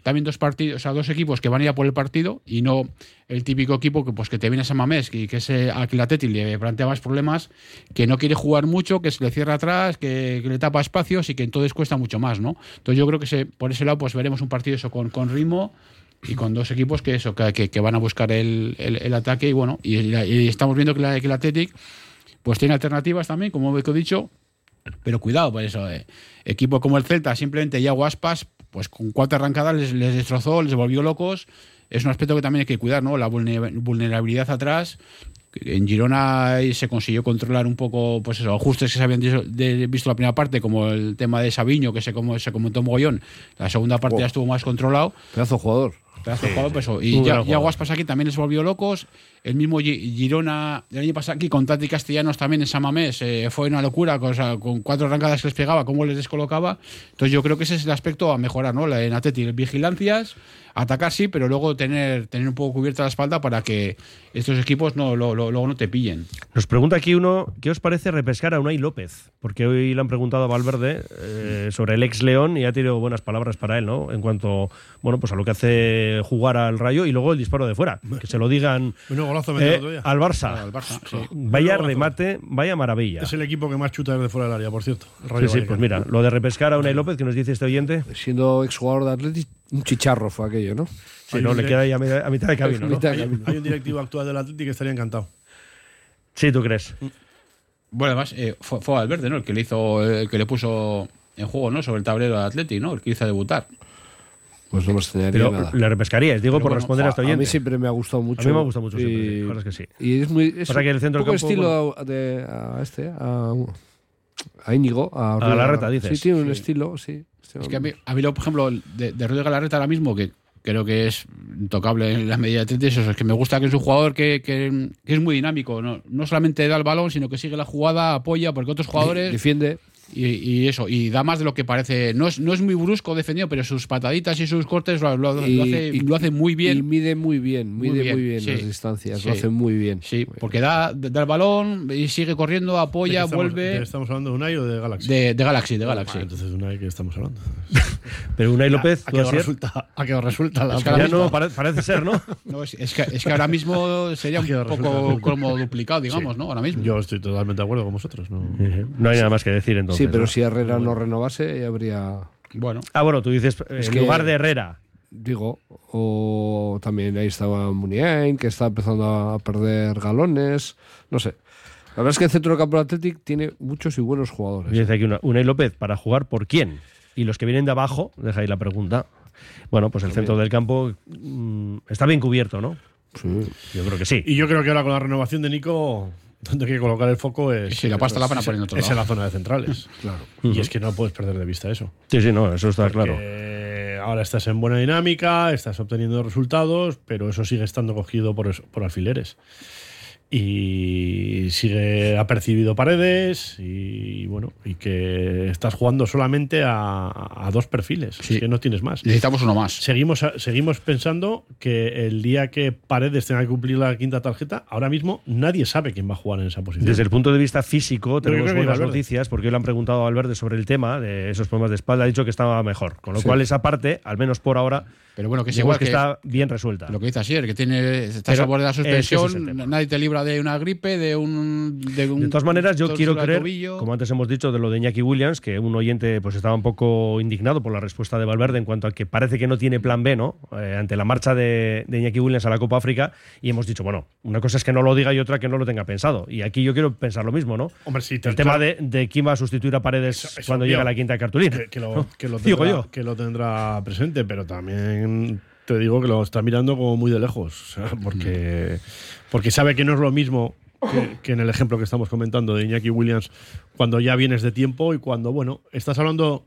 también dos partidos, o sea, dos equipos que van a ir a por el partido y no el típico equipo que pues que te viene a Mamés, que, que es la Teti le plantea más problemas, que no quiere jugar mucho, que se le cierra atrás, que, le tapa espacios y que entonces cuesta mucho más, ¿no? Entonces yo creo que se, por ese lado pues veremos un partido eso con, con ritmo y con dos equipos que eso que, que- van a buscar el, el- el ataque y bueno, y, y estamos viendo que, la, que el pues tiene alternativas también, como he dicho, pero cuidado, por eso, eh, equipo como el Celta, simplemente ya Aspas, pues con cuatro arrancadas les, les destrozó, les volvió locos. Es un aspecto que también hay que cuidar, ¿no? La vulne- vulnerabilidad atrás. En Girona se consiguió controlar un poco, pues eso, ajustes que se habían visto la primera parte, como el tema de Sabiño, que se, como, se comentó mogollón. La segunda parte Wow. ya estuvo más controlado. Pedazo jugador. Pedazo de Sí, jugador, sí. pues Y ya, ya Guaspas aquí también se volvió locos. El mismo Gi- Girona del año pasado aquí con Tati Castellanos también en Samamés eh, fue una locura, con, o sea, con cuatro arrancadas que les pegaba, cómo les descolocaba. Entonces yo creo que ese es el aspecto a mejorar, ¿no? En Atleti, vigilancias, atacar sí, pero luego tener, tener un poco cubierta la espalda para que estos equipos no, lo- lo- luego no te pillen. Nos pregunta aquí uno, ¿qué os parece repescar a Unai López? Porque hoy le han preguntado a Valverde eh, sobre el ex León y ha tenido buenas palabras para él, ¿no? En cuanto, bueno, pues a lo que hace jugar al Rayo y luego el disparo de fuera. Que se lo digan (laughs) Bueno, golazo metió eh, al Barça. Al Barça, sí. Vaya remate, vaya maravilla. Es el equipo que más chuta desde fuera del área, por cierto. el Rayo Sí, sí, pues mira, lo de repescar a Unai López, que nos dice este oyente, Siendo exjugador de Atleti, un chicharro fue aquello, ¿no? sí, no, le queda ahí a, mitad- a mitad de (laughs) camino, ¿no? Mitad de Hay, camino. hay un directivo actual del Atlético que estaría encantado. Sí, ¿tú crees? Bueno, además eh, fue, fue Valverde, ¿no? El que le hizo, el que le puso en juego, ¿no? Sobre el tablero al Atleti, ¿no? El que hizo debutar. Pues no me extrañaría Pero nada. le repescarías, digo Pero por bueno, responder a este a oyente. mí siempre me ha gustado mucho. A mí me ha gustado mucho y, siempre, sí, la verdad es que sí. Y es muy. Es Pasa que el centro un poco del campo, estilo de, a este, a, a Íñigo, a, A Galarreta, dices. Sí, tiene un Sí. estilo, sí. Es que a mí, a mí lo, por ejemplo, de, de Rudy Galarreta ahora mismo, que creo que es intocable en la medida de Atleti, es eso, es que me gusta que es un jugador que, que- que es muy dinámico. No, no solamente da el balón, sino que sigue la jugada, apoya, porque otros jugadores. Defiende. Y, y eso, y da más de lo que parece. No es, no es muy brusco defendido, pero sus pataditas y sus cortes lo, lo- lo Y- hace, y- lo hace muy Y bien. mide muy bien, Muy mide bien, muy bien sí. las distancias. Sí. Lo hace muy bien. Sí, porque da, da el balón y sigue corriendo, ¿De apoya, qué estamos- vuelve. ¿Estamos hablando de Unai o de Galaxy? De, de Galaxy, de Galaxy. Ah, entonces (laughs) de Unai que estamos hablando. Pero Unai López, ¿A tú qué resulta? ¿A qué resulta? La Es que ahora ya mismo- no pare- parece ser, ¿no? (laughs) No, es, es que, es que ahora mismo sería (laughs) un poco como duplicado, digamos, Sí. ¿no? Ahora mismo. Yo estoy totalmente de acuerdo con vosotros. No, No hay nada más que decir entonces. Sí, pero si Herrera no renovase, ya habría. Bueno, Ah, bueno, tú dices Es en que- lugar de Herrera. Digo, o también ahí estaba Muniain, que está empezando a perder galones. No sé. La verdad es que el centro del campo Athletic tiene muchos y buenos jugadores. Dice aquí una, Unai López, ¿para jugar por quién? Y los que vienen de abajo, deja ahí la pregunta. Bueno, pues el centro del campo mm, está bien cubierto, ¿no? Sí. Yo creo que sí. Y yo creo que ahora con la renovación de Nico, donde hay que colocar el foco es. Sí, la pasta la van a es- poner en otro Es en lado. la zona de centrales. (laughs) Claro. Y es que no puedes perder de vista eso. Sí, sí, no, eso está claro. Ahora estás en buena dinámica, estás obteniendo resultados, pero eso sigue estando cogido por, eso- por alfileres. Y sigue apercibido paredes y bueno, y que estás jugando solamente a, a dos perfiles, Sí. es que no tienes más. necesitamos uno más. Seguimos, seguimos pensando que el día que Paredes tenga que cumplir la quinta tarjeta, ahora mismo nadie sabe quién va a jugar en esa posición. Desde el punto de vista físico, tenemos buenas noticias porque hoy le han preguntado a Valverde sobre el tema de esos problemas de espalda. Ha dicho que estaba mejor. Con lo Sí. cual, esa parte, al menos por ahora, Pero bueno, que es igual que, que, está bien resuelta. lo que dice ayer, que tiene está a borde de la es suspensión, tema. nadie te libra de una gripe, de un. De, un De todas maneras, yo quiero creer, tobillo. como antes hemos dicho, de lo de Iñaki Williams, que un oyente pues estaba un poco indignado por la respuesta de Valverde en cuanto a que parece que no tiene plan B, ¿no? Eh, ante la marcha de, de Iñaki Williams a la Copa África, y hemos dicho, bueno, una cosa es que no lo diga y otra que no lo tenga pensado. Y aquí yo quiero pensar lo mismo, ¿no? Hombre, sí, te- El tema de, de quién va a sustituir a Paredes Eso- eso cuando llega la quinta cartulina. que, que lo, ¿no? que, lo (laughs) Digo yo. que lo tendrá presente, pero también te digo que lo está mirando como muy de lejos, porque, porque sabe que no es lo mismo que, que en el ejemplo que estamos comentando de Iñaki Williams cuando ya vienes de tiempo y cuando, bueno, estás hablando...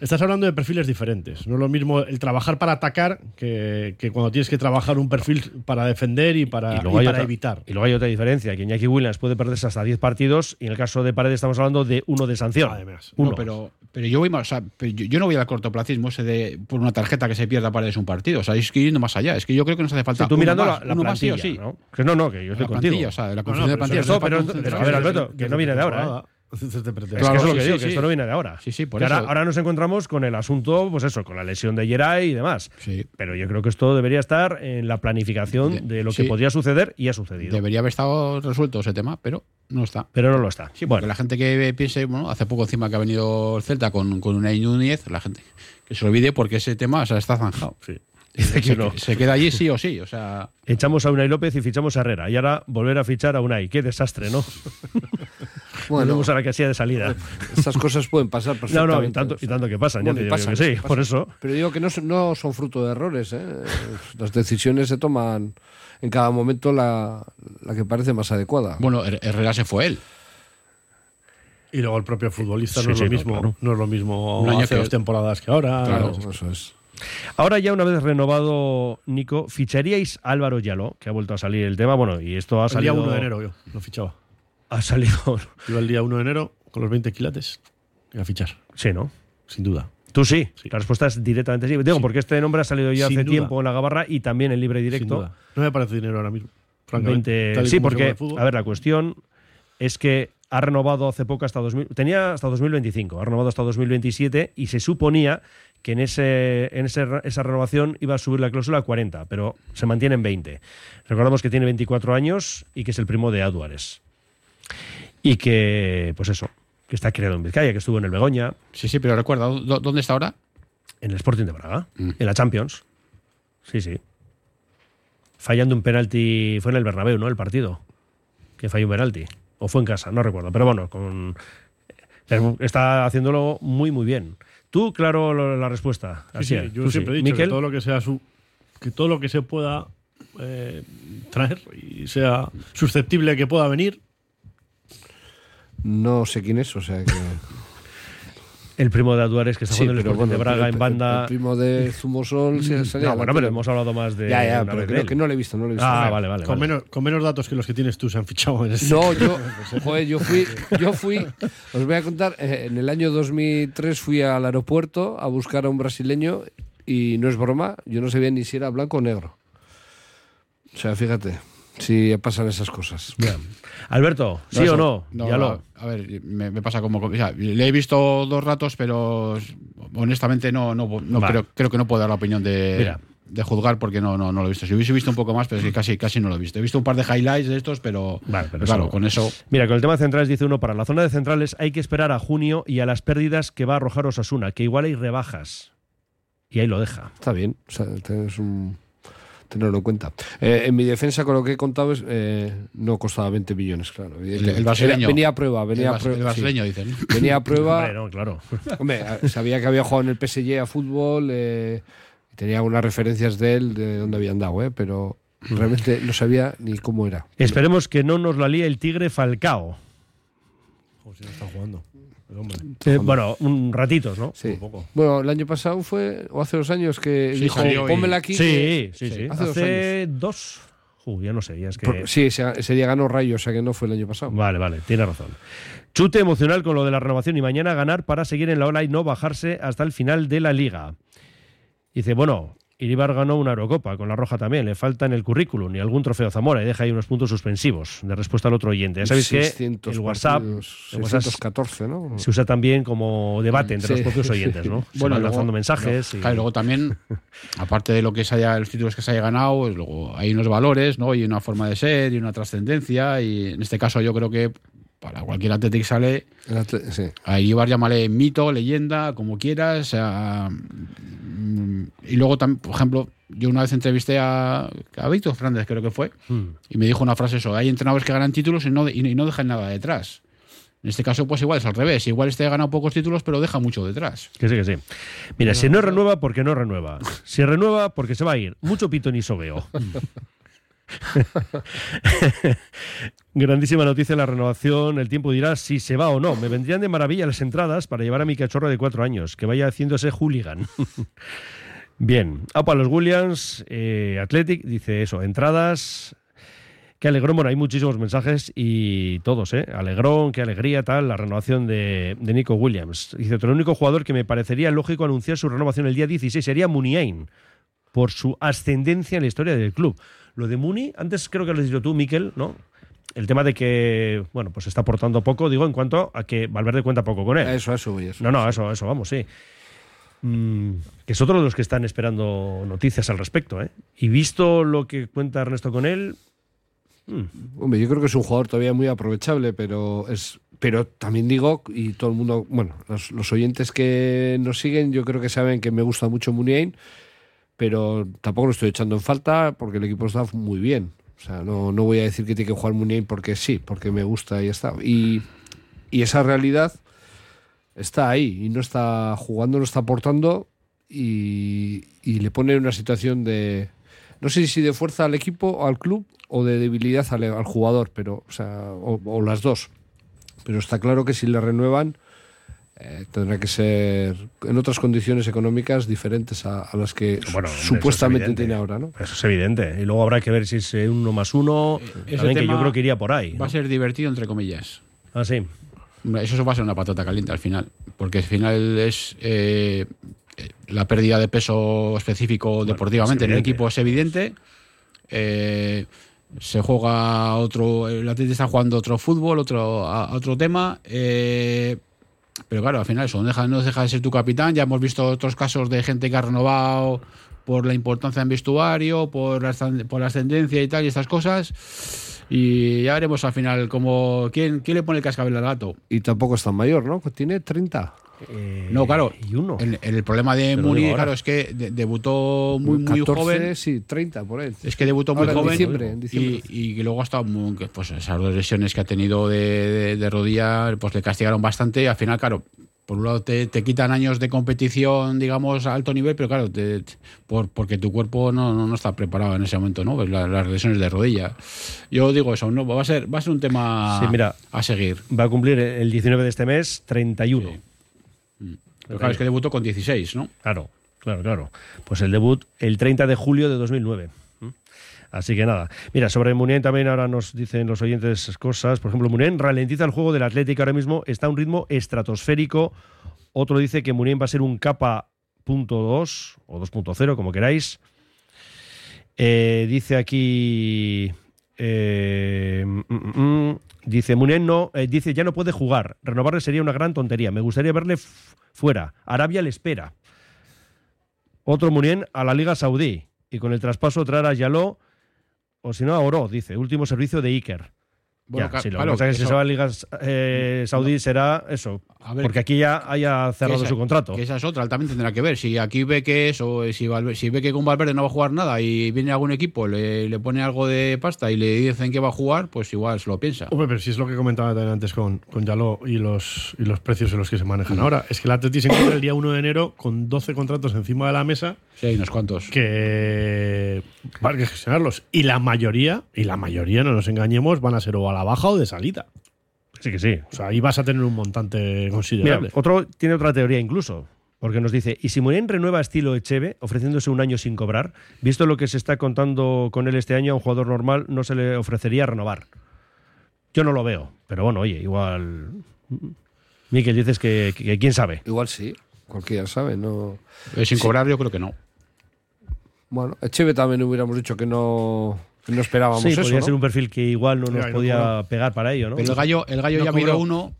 Estás hablando de perfiles diferentes. No es lo mismo el trabajar para atacar que, que cuando tienes que trabajar un perfil para defender y para, Y y luego, hay para otra, evitar. y luego hay otra diferencia, que Iñaki Williams puede perderse hasta 10 partidos y en el caso de Paredes estamos hablando de uno de sanción. Además. No, Uno. pero, pero yo voy más, o sea, pero yo, yo no voy al cortoplacismo ese de por una tarjeta que se pierda para un partido. O sea, es que yendo más allá. Es que yo creo que nos hace falta. Sí, tú uno mirando más, la, la uno más sí o plantilla, (laughs) Es que eso es lo sí, que digo, sí, que esto no viene de ahora. Sí, sí, por Que eso. Ahora, ahora nos encontramos con el asunto, pues eso, con la lesión de Geray y demás. Sí. Pero yo creo que esto debería estar en la planificación de, De- lo que podría suceder y ha sucedido. Debería haber estado resuelto ese tema, pero no está. Pero no lo está. Sí, porque bueno, la gente que piense, bueno, hace poco encima que ha venido el Celta con, con Unai Núñez, la gente que se olvide porque ese tema o sea, está zanjado. Sí. (laughs) dice que Se, no. se queda allí sí o sí, o sea, Echamos a Unai López y fichamos a Herrera. Y ahora volver a fichar a Unai. Qué desastre, ¿no? (laughs) Bueno, a la casilla de salida. (laughs) estas cosas pueden pasar No, perfectamente. no, y tanto, y tanto que pasan. Bueno, ya te digo pasan, que sí, pasan. por eso. Pero digo que no, son- no son fruto de errores. ¿eh? (laughs) Las decisiones se toman en cada momento la, la que parece más adecuada. bueno, Her- Herrera se fue él. Y luego el propio futbolista Sí, no es sí, lo no, mismo, claro. no es lo mismo Un año hace que- dos temporadas que ahora. Claro. Eso es. Ahora ya una vez renovado Nico, ¿ficharíais a Álvaro Yalo, que ha vuelto a salir el tema? Bueno, y esto ha El día salido... 1 de enero yo lo fichaba. Ha salido... (laughs) Iba el día 1 de enero con los 20 quilates a fichar, Sí, ¿no? sin duda. Tú sí. Sí. La respuesta es directamente sí. Digo, Sí. porque este nombre ha salido ya Sin hace duda. tiempo en la gabarra y también en libre directo. No me parece dinero ahora mismo. Francamente. 20 Tal y Sí, porque, a ver, la cuestión es que ha renovado hace poco hasta 2000, tenía hasta 2025, ha renovado hasta 2027 y se suponía que en, ese, en ese- esa renovación iba a subir la cláusula a 40, pero se mantiene en 20. Recordamos que tiene 24 años y que es el primo de Aduares. Y que, pues eso, que está creado en Vizcaya, que estuvo en el Begoña, Sí, sí, pero recuerda, ¿dó- ¿dónde está ahora? en el Sporting de Braga, Mm. en la Champions. Sí, sí. Fallando un penalti, fue en el Bernabéu, ¿no? El partido. Que falló un penalti. O fue en casa, no recuerdo. Pero bueno, con pero está haciéndolo muy, muy bien. Tú, claro, la respuesta. Sí, Así sí, es. yo Tú siempre sí. he dicho Miquel, que todo lo que sea su, que todo lo que se pueda eh, traer y sea susceptible de que pueda venir, No sé quién es, o sea que. (laughs) el primo de Aduares que está Sí, jugando en el bueno, de Braga el- en banda. El primo de Zumosol se salía no, bueno, pero hemos hablado más de. Ya, ya, pero creo que no lo he visto, no lo he visto. Ah, vale, vale. con, vale. menos, con menos datos que los que tienes tú se han fichado en ese. No, yo, (laughs) joder, yo fui, yo fui, os voy a contar, eh, en el año 2003 fui al aeropuerto a buscar a un brasileño y no es broma, yo no sabía ni si era blanco o negro. O sea, fíjate, si pasan esas cosas. Alberto, ¿sí eso- o no? ya A, lo. a ver, me, me pasa como. o sea, le he visto dos ratos, pero honestamente no, no, no Vale. creo, creo que no puedo dar la opinión de, Mira. de juzgar porque no, no, no lo he visto. Si hubiese visto un poco más, pero es que casi, casi no lo he visto. He visto un par de highlights de estos, pero, Vale, pero claro, eso- con eso. Mira, con el tema de centrales dice uno, para la zona de centrales hay que esperar a junio y a las pérdidas que va a arrojar Osasuna, que igual hay rebajas. Y ahí lo deja. Está bien, o sea, es un tenerlo en cuenta. Eh, en mi defensa, con lo que he contado, es, eh, no costaba 20 millones, claro. el brasileño. Venía a prueba, venía el, a bas- prueba. el brasileño, dicen. Venía a prueba. (laughs) Hombre, no, claro. (laughs) Hombre, a- sabía que había jugado en el PSG a fútbol, eh, y tenía unas referencias de él de dónde había andado, eh, pero realmente no sabía ni cómo era. Esperemos que no nos la líe el Tigre Falcao. Como si no está jugando. Eh, bueno, un ratitos, ¿no? Sí. Un poco. Bueno, el año pasado fue, o hace dos años, que Sí, dijo, pónmela aquí. Sí, que- sí, sí. Hace Hace, dos dos. Uh, ya no sé, ya es que. Por- sí, ese, ese día ganó Rayo, o sea que no fue el año pasado. Vale, vale, tiene razón. Chute emocional con lo de la renovación y mañana ganar para seguir en la ola y no bajarse hasta el final de la liga. Dice, bueno, Iribar ganó una Eurocopa, con la Roja también, le falta en el currículum y algún trofeo Zamora y deja ahí unos puntos suspensivos de respuesta al otro oyente. Ya sabéis que 600 el WhatsApp, partidos, el WhatsApp 614, ¿no? se usa también como debate entre Sí. los propios oyentes, ¿no? (laughs) Se Bueno, van luego- lanzando mensajes. y- Claro, y luego también, (laughs) aparte de lo que se haya, los títulos que se haya ganado, pues luego hay unos valores, ¿no? Y una forma de ser y una trascendencia. Y en este caso, yo creo que para cualquier Athletic sale, El atle- sí. a llevar, llámale mito, leyenda, como quieras. o sea, mm, y luego también, por ejemplo, yo una vez entrevisté a, a Víctor Fernández, creo que fue, Hmm. y me dijo una frase eso, hay entrenadores que ganan títulos y no, y no dejan nada detrás. En este caso, pues igual es al revés. Igual este ha ganado pocos títulos, pero deja mucho detrás. Que sí, que sí. Mira, si no renueva, porque no renueva. Si renueva, porque se va a ir. Mucho pito ni veo. (laughs) (laughs) Grandísima noticia la renovación. El tiempo dirá si se va o no. Me vendrían de maravilla las entradas para llevar a mi cachorro de cuatro años, que vaya haciéndose hooligan. (laughs) Bien. Apa, los Williams, eh, Athletic, dice eso, entradas. Qué alegrón, bueno, hay muchísimos mensajes y todos, ¿eh? Alegrón, qué alegría, tal, la renovación de, de Nico Williams. Dice, el único jugador que me parecería lógico anunciar su renovación el día 16 sería Muniain, por su ascendencia en la historia del club. Lo de Muni, antes creo que lo has dicho tú, Miquel, ¿no? El tema de que, bueno, pues está aportando poco, digo, en cuanto a que Valverde cuenta poco con él. Eso, eso. Eso. No, no, eso, eso, vamos, sí. Mm, que es otro de los que están esperando noticias al respecto, ¿eh? Y visto lo que cuenta Ernesto con él, mm, Hombre, yo creo que es un jugador todavía muy aprovechable, pero es pero también digo, y todo el mundo, bueno, los, los oyentes que nos siguen, yo creo que saben que me gusta mucho Muniain, pero tampoco lo estoy echando en falta porque el equipo está muy bien. O sea, no, no voy a decir que tiene que jugar Muniain porque sí, porque me gusta y ya está. Y, y esa realidad está ahí y no está jugando, no está aportando y, y le pone en una situación de, no sé si de fuerza al equipo o al club o de debilidad al, al jugador, pero, o sea, o, o las dos. Pero está claro que si le renuevan, eh, tendrá que ser en otras condiciones económicas diferentes a, a las que Bueno, supuestamente tiene ahora, ¿no? Eso es evidente. Y luego habrá que ver si es eh, uno más uno. Ese También que yo creo que iría por ahí. Va ¿no? a ser divertido, entre comillas. Ah, sí. Eso va a ser una patata caliente al final, porque al final es eh, eh, la pérdida de peso específico deportivamente en el equipo es evidente. Eh, se juega otro, el Atleti está jugando otro fútbol, otro, a- a otro tema. eh, pero claro, al final eso no deja, no de ser tu capitán. Ya hemos visto otros casos de gente que ha renovado por la importancia en vestuario, por la, por la ascendencia y tal, y estas cosas. Y ya veremos al final cómo, quién, quién le pone el cascabel al gato. Y tampoco es tan mayor, ¿no? Tiene 30. No, claro. Y uno. El, el problema de Muni, claro, es que de- debutó muy, muy 14, joven. sí, 30 por él. Es que debutó muy Ahora en joven diciembre, en diciembre. Y, luego ha estado muy, pues esas dos lesiones que ha tenido de, de- de rodilla, pues le castigaron bastante. Y al final, claro, por un lado te, te quitan años de competición, digamos, a alto nivel, pero claro, te- te- por, porque tu cuerpo no, no, no está preparado en ese momento, ¿no? Pues la- las lesiones de rodilla. Yo digo eso, no va a ser, va a ser un tema Sí, mira. a seguir. Va a cumplir el 19 de este mes 31. Pero claro, es que debutó con 16, ¿no? Claro, claro, claro. Pues el debut el 30 de julio de 2009. ¿Mm? Así que nada. Mira, sobre Munien también ahora nos dicen los oyentes cosas. Por ejemplo, Munien ralentiza el juego del Atlético ahora mismo, está a un ritmo estratosférico. Otro dice que Munien va a ser un capa punto .2 o 2.0, como queráis. Eh, dice aquí. eh, mm, mm, dice Munien no, eh, dice ya no puede jugar. Renovarle sería una gran tontería. Me gustaría verle fuera. Arabia le espera. Otro Munien a la Liga Saudí. Y con el traspaso traer a Yaló, o si no a Oro, dice. Último servicio de Iker. Bueno, ya, sí, lo claro, que pasa es que si se va a Liga eh, Saudí será eso. A ver, porque aquí ya haya cerrado esa- su contrato. Que esa es otra, él también tendrá que ver. Si aquí ve que eso, si, Valver- si ve que con Valverde no va a jugar nada y viene algún equipo, le, le pone algo de pasta y le dicen que va a jugar, pues igual se lo piensa. Hombre, pero si es lo que comentaba también antes con, con Yaló y los, y los precios en los que se manejan ahora. Es que el Atleti se encuentra el día 1 de enero con 12 contratos encima de la mesa Sí, hay unos cuantos. que hay que gestionarlos. Y la mayoría, y la mayoría, no nos engañemos, van a ser o a la baja o de salida. Sí que sí. O sea, ahí vas a tener un montante Mira, considerable. otro tiene otra teoría incluso. Porque nos dice, ¿y si Munien renueva estilo Echeve, ofreciéndose un año sin cobrar? Visto lo que se está contando con él este año, a un jugador normal no se le ofrecería renovar. Yo no lo veo, pero bueno, oye, igual... Miquel, dices que, que quién sabe. Igual sí, cualquiera sabe, no. Eh, sin Sí. cobrar, yo creo que no. Bueno, Echeve también hubiéramos dicho que no, no esperábamos Sí, eso. podría ¿no? ser un perfil que igual no nos no podía pegar para ello, ¿no? Pero el gallo, el gallo No ya miró cobró. uno.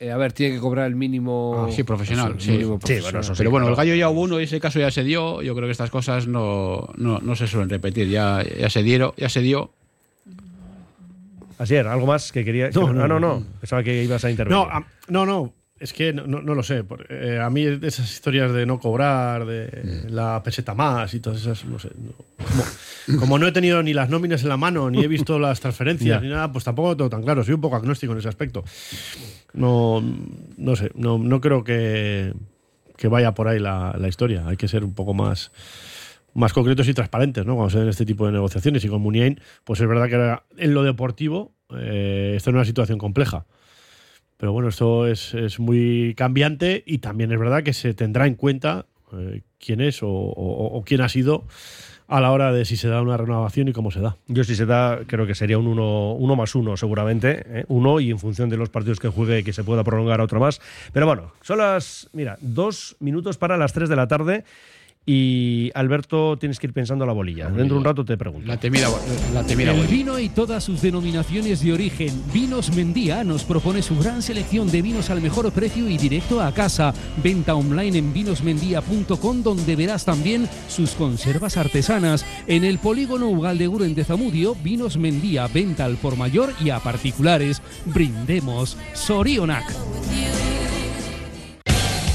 Eh, a ver, tiene que cobrar el mínimo. Ah, sí, profesional, sí. mínimo Sí, bueno, eso sí. Pero bueno, el gallo ya hubo uno y ese caso ya se dio. Yo creo que estas cosas no, no, no se suelen repetir. Ya, ya se dieron, ya se dio. Así era, algo más que quería... No, que- no, ah, no, no. no, pensaba que ibas a intervenir. No, a- no, no. Es que no, no- no lo sé. por- eh, a mí esas historias de no cobrar, de la peseta más y todas esas, no sé. no. Como, como no he tenido ni las nóminas en la mano, ni he visto las transferencias, ni nada, pues tampoco tengo tan claro. Soy un poco agnóstico en ese aspecto. No, no sé. No, no creo que, que vaya por ahí la, la historia. Hay que ser un poco más más concretos y transparentes, ¿no? Cuando se den este tipo de negociaciones. Y con Muniain, pues es verdad que en lo deportivo eh, está en una situación compleja. Pero bueno, esto es, es muy cambiante y también es verdad que se tendrá en cuenta eh, quién es o, o- quién ha sido a la hora de si se da una renovación y cómo se da. Yo si se da, creo que sería un uno, uno más uno seguramente, ¿eh? uno y en función de los partidos que juegue que se pueda prolongar otro más. Pero bueno, son las, mira, dos minutos para las tres de la tarde y Alberto tienes que ir pensando la bolilla. Dentro de un rato te pregunto. La temida, la temida El bolilla. vino y todas sus denominaciones de origen. Vinos Mendía nos propone su gran selección de vinos al mejor precio y directo a casa. Venta online en vinosmendía.com donde verás también sus conservas artesanas. En el polígono Ugaldeguren de Zamudio, Vinos Mendía, venta al por mayor y a particulares. Brindemos. Sorionac.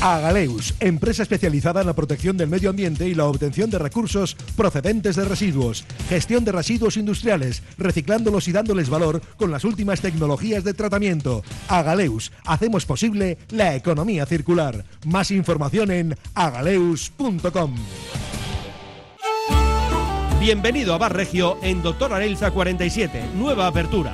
Agaleus, empresa especializada en la protección del medio ambiente y la obtención de recursos procedentes de residuos, gestión de residuos industriales, reciclándolos y dándoles valor con las últimas tecnologías de tratamiento. Agaleus, hacemos posible la economía circular. Más información en agaleus.com. Bienvenido a Bar Regio en Doctor Arelza 47, nueva apertura.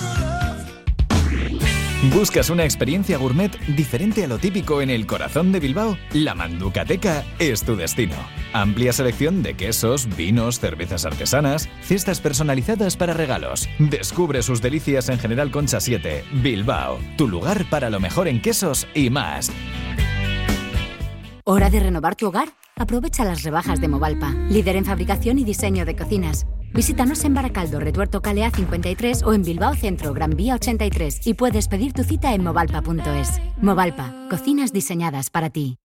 ¿Buscas una experiencia gourmet diferente a lo típico en el corazón de Bilbao? La Manducateca es tu destino. Amplia selección de quesos, vinos, cervezas artesanas, cestas personalizadas para regalos. Descubre sus delicias en General Concha 7, Bilbao, tu lugar para lo mejor en quesos y más. ¿Hora de renovar tu hogar? Aprovecha las rebajas de Movalpa, líder en fabricación y diseño de cocinas. Visítanos en Baracaldo, Retuerto Calea 53 o en Bilbao Centro, Gran Vía 83 y puedes pedir tu cita en movalpa.es. Movalpa, cocinas diseñadas para ti.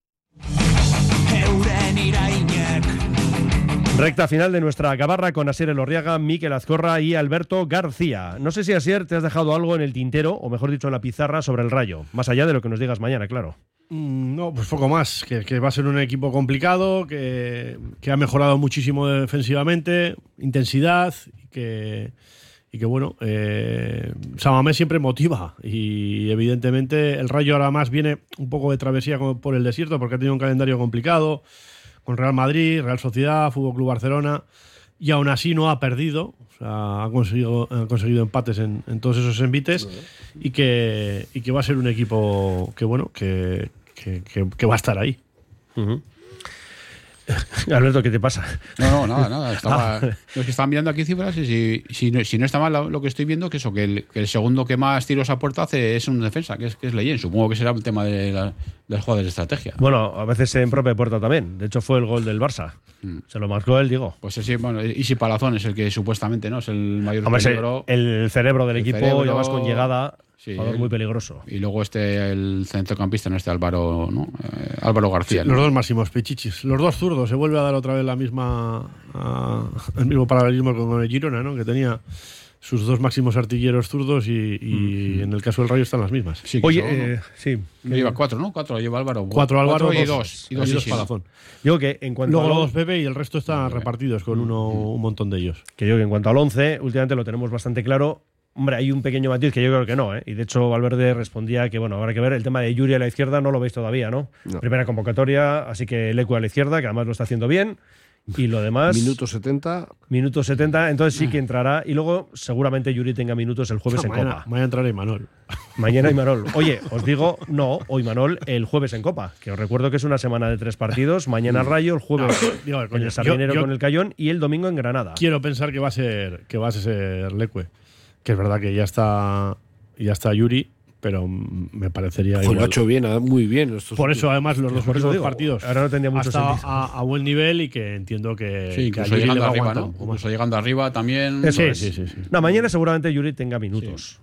Recta final de nuestra gabarra con Asier Elorriaga, Miquel Azcorra y Alberto García. No sé si Asier te has dejado algo en el tintero, o mejor dicho en la pizarra, sobre el rayo. Más allá de lo que nos digas mañana, claro. Mm, No, pues poco más. Que, va a ser un equipo complicado, que, ha mejorado muchísimo defensivamente, intensidad, y que, y que bueno, eh, Samamé siempre motiva. Y evidentemente el Rayo ahora más viene un poco de travesía por el desierto, porque ha tenido un calendario complicado con Real Madrid, Real Sociedad, Fútbol Club Barcelona, y aún así no ha perdido. O sea, ha conseguido, conseguido empates en, en todos esos envites y que, y que va a ser un equipo que bueno que, que, que- que va a estar ahí. (laughs) Alberto, ¿qué te pasa? No, no, nada, nada. (laughs) Estaba, Ah. no, es que estaban mirando aquí cifras y si, si, no, si no está mal lo, que estoy viendo, que eso, que el, que el segundo que más tiros a puerta hace es un defensa, que es, que es Leyen. Supongo que será el tema de, la, de las jugadas de estrategia. Bueno, a veces en propia puerta también. De hecho, fue el gol del Barça. Se lo marcó él, digo. Pues sí, bueno, y si Palazón es el que supuestamente no es el mayor Hombre, peligro. el cerebro del El equipo cerebro, y además con llegada, sí, jugador él. muy peligroso. Y luego este, el centrocampista, no este Álvaro, ¿no? Eh, Álvaro García. ¿no? Los dos máximos pichichis. Los dos zurdos. Se vuelve a dar otra vez la misma (laughs) el mismo paralelismo con el Girona, ¿no? Que tenía sus dos máximos artilleros zurdos y, y en el caso del Rayo están las mismas. Sí, Oye, son- eh, sí. Lleva cuatro, ¿no? Cuatro lleva Álvaro. Cuatro Álvaro, y dos- dos. Y dos, y dos. Palazón. Digo que en cuanto Luego a los bebé y el resto están repartidos con uno, un montón de ellos. que digo que en cuanto al 11, últimamente lo tenemos bastante claro. Hombre, hay un pequeño matiz que yo creo que no, ¿eh? Y de hecho, Valverde respondía que, bueno, habrá que ver el tema de Yuri a la izquierda, no lo veis todavía, ¿no? Primera convocatoria, así que Lecu a la izquierda, que además lo está haciendo bien. Y lo demás. Minuto 70. Minuto 70, entonces sí que entrará. Y luego, seguramente Yuri tenga minutos el jueves en mañana, Copa. mañana entrará Imanol. Mañana Imanol. (laughs) Oye, os digo, no, hoy Manol el jueves en Copa, que os recuerdo que es una semana de tres partidos. Mañana Rayo, el jueves Digo, coño, el Sardinero yo- yo- con el Cayón y el domingo en Granada. Quiero pensar que va a ser que va a ser Leque. Que es verdad que ya está ya está Yuri, pero me parecería Joder, lo ha hecho bien, muy bien. estos Por eso, además, los dos Por eso últimos digo, partidos ahora no tendría mucho hasta sentido. a, a buen nivel y que entiendo que, Sí, que a le llegando va arriba, aguantar ¿no? Incluso llegando arriba también. Eso Sí, es. sí, sí, sí. No, mañana seguramente Yuri tenga minutos.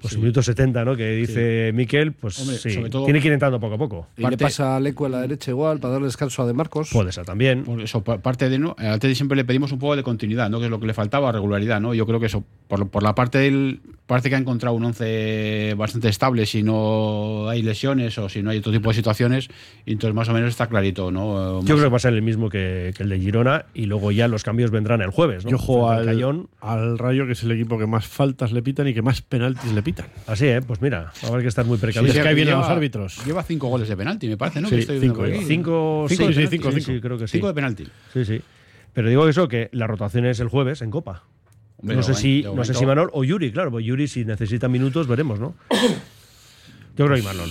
Pues minutos 70, ¿no? Que dice Miquel, pues Hombre, sí. sobre todo- Tiene que ir entrando poco a poco. Y le Parte- pasa a Leco a la derecha igual para darle descanso a De Marcos. Puede ser también. Por eso, pa- parte de no, al Teddy siempre le pedimos un poco de continuidad, ¿no? Que es lo que le faltaba, regularidad, ¿no? Yo creo que eso, por, por la parte del. Parece que ha encontrado un once bastante estable si no hay lesiones o si no hay otro tipo de situaciones, y entonces más o menos está clarito, ¿no? Yo creo que va a ser el mismo que, que el de Girona y luego ya los cambios vendrán el jueves, ¿no? Yo juego al al Rayo, que es el equipo que más faltas le pitan y que más penaltis le pitan. Así, ¿eh? Pues mira, va a haber que estar muy Sí, precavidos. es que ahí lleva- los árbitros. Lleva cinco goles de penalti, me parece, ¿no? Sí, Que estoy viendo cinco. Cinco, Cinco sí, de sí, penalti, cinco, sí, sí, sí. creo que sí. Cinco de penalti. Sí, sí. Pero digo eso, que la rotación es el jueves en Copa. Hombre, no sé, si, no sé si Manol o Yuri, claro, pues Yuri si necesita minutos veremos, ¿no? Yo creo que Manol.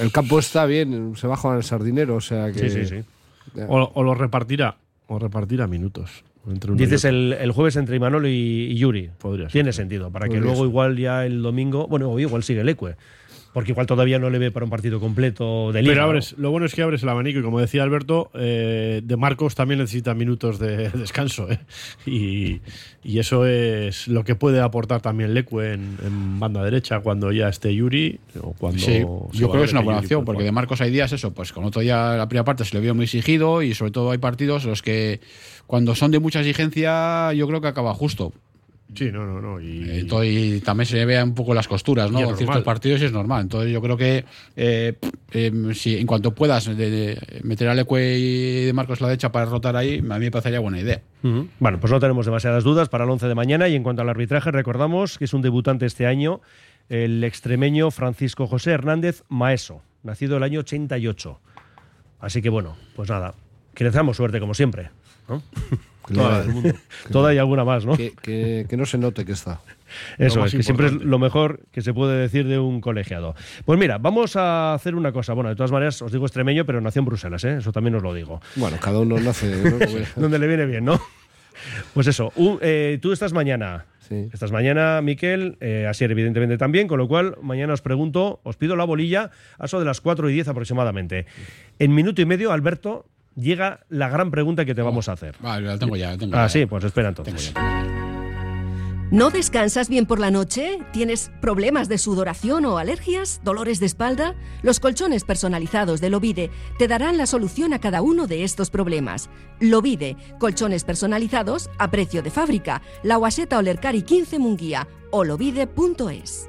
El campo está bien, se baja al sardinero, o sea que. Sí, sí, sí. O, o lo repartirá, o repartirá minutos. Dices el, el jueves entre Imanol y, y Yuri. Podría ser, Tiene sentido, para que luego ser. igual ya el domingo, bueno, igual sigue el Ecue, porque igual todavía no le ve para un partido completo de liga. Pero ¿no? abres, lo bueno es que abres el abanico y como decía Alberto, eh, de Marcos también necesita minutos de (laughs) descanso. ¿eh? Y, y eso es lo que puede aportar también Leque en, en banda derecha cuando ya esté Yuri o cuando Sí, yo creo que es una buena opción, puede porque de Marcos hay días eso, pues con otro día la primera parte se le vio muy exigido y sobre todo hay partidos en los que cuando son de mucha exigencia yo creo que acaba justo. Sí, no, no, no. Y, Entonces, y también se vean un poco las costuras, ¿no? En ciertos partidos y es normal. Entonces yo creo que eh, eh, si en cuanto puedas de- de meter a Leque y de Marcos la derecha para rotar ahí, a mí me parecería buena idea. Bueno, pues no tenemos demasiadas dudas para el 11 de mañana y en cuanto al arbitraje, recordamos que es un debutante este año, el extremeño Francisco José Hernández Maeso, nacido el año 88. Así que bueno, pues nada, que le deseamos suerte como siempre. ¿no? (laughs) Toda del mundo. (laughs) Toda y alguna más, ¿no? Que, que- que no se note que está. Eso es, que siempre es lo mejor que se puede decir de un colegiado. Pues mira, vamos a hacer una cosa. Bueno, de todas maneras, os digo extremeño, pero nació en Bruselas, ¿eh? eso también os lo digo. Bueno, cada uno nace. (laughs) ¿no? (laughs) Donde le viene bien, ¿no? Pues eso, un- eh, tú estás mañana. Sí. Estás mañana, Miquel, eh, Asier evidentemente también, con lo cual mañana os pregunto, os pido la bolilla a eso de las 4 y 10 aproximadamente. En minuto y medio, Alberto, llega la gran pregunta que te vamos a hacer. Vale, la tengo ya. la tengo Ah, ya. sí, pues espera entonces. ¿No descansas bien por la noche? ¿Tienes problemas de sudoración o alergias? ¿Dolores de espalda? Los colchones personalizados de Lovide te darán la solución a cada uno de estos problemas. Lovide, colchones personalizados a precio de fábrica. La Guaseta Olercari 15 Munguía o lovide.es.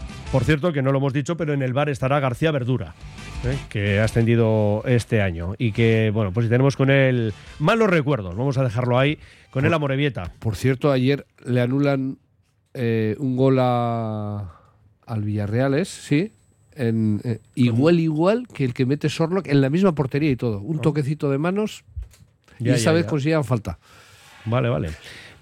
Por cierto, que no lo hemos dicho, pero en el bar estará García Verdura, ¿eh? que ha ascendido este año. Y que, bueno, pues si tenemos con él malos recuerdos, vamos a dejarlo ahí, con él a Morevieta. Por cierto, ayer le anulan eh, un gol a, al Villarreal, ¿es? Sí. En, eh, igual, igual que el que mete Sorlock en la misma portería y todo. Un toquecito de manos y Ya, ya, vez consigan falta. Vale, vale.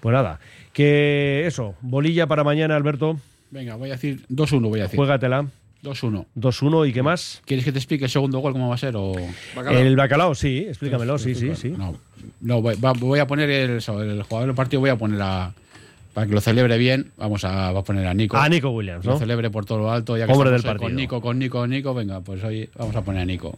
Pues nada, que eso, bolilla para mañana, Alberto. Venga, voy a decir 2-1, voy a decir. Juégatela. 2-1. 2-1 y qué más. ¿Quieres que te explique el segundo gol cómo va a ser? O... El bacalao, sí, explícamelo, sí, sí, sí. No, no voy, voy a poner el, el jugador del partido, voy a poner a. Para que lo celebre bien, vamos a, a poner a Nico. A Nico Williams, Lo ¿no? celebre por todo lo alto. Ya que Hombre del hoy Con partido. Nico, con Nico, con Nico, venga, pues hoy vamos a poner a Nico.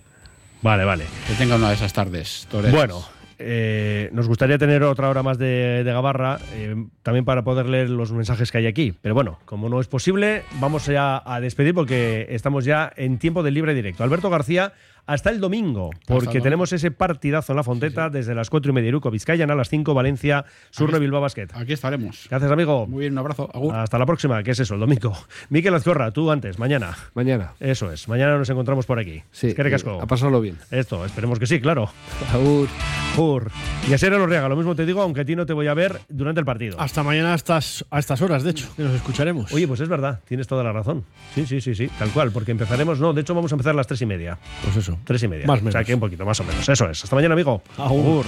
Vale, vale. Que tenga una de esas tardes. toreras. Bueno, eh, nos gustaría tener otra hora más de, Gabarra, eh, también para poder leer los mensajes que hay aquí. Pero bueno, como no es posible, vamos ya a despedir porque estamos ya en tiempo de libre directo. Alberto García, hasta el domingo, porque domingo. tenemos ese partidazo en la Fonteta desde las 4 y media, Iruco, Vizcaya, a las 5, Valencia, Surre, Bilbao Basket. Aquí estaremos. Gracias, amigo. Muy bien, un abrazo. Agur. Hasta la próxima, que es eso, el domingo. (laughs) Miquel Azcorra, tú antes, mañana. Mañana. Eso es, mañana nos encontramos por aquí. Sí, Es que recasco. a pasarlo bien. Esto, esperemos que sí, claro. Agur. Agur. Y a Sierra Lorriaga, lo mismo te digo, aunque a ti no te voy a ver durante el partido. Hasta mañana a estas, a estas horas, de hecho, que nos escucharemos. Oye, pues es verdad, tienes toda la razón. Sí, sí, sí, sí, tal cual, porque empezaremos, no, de hecho vamos a empezar a las tres y media. Pues eso. Tres y media. Más o O sea menos. que un poquito, más o menos. Eso es. Hasta mañana, amigo. Agur.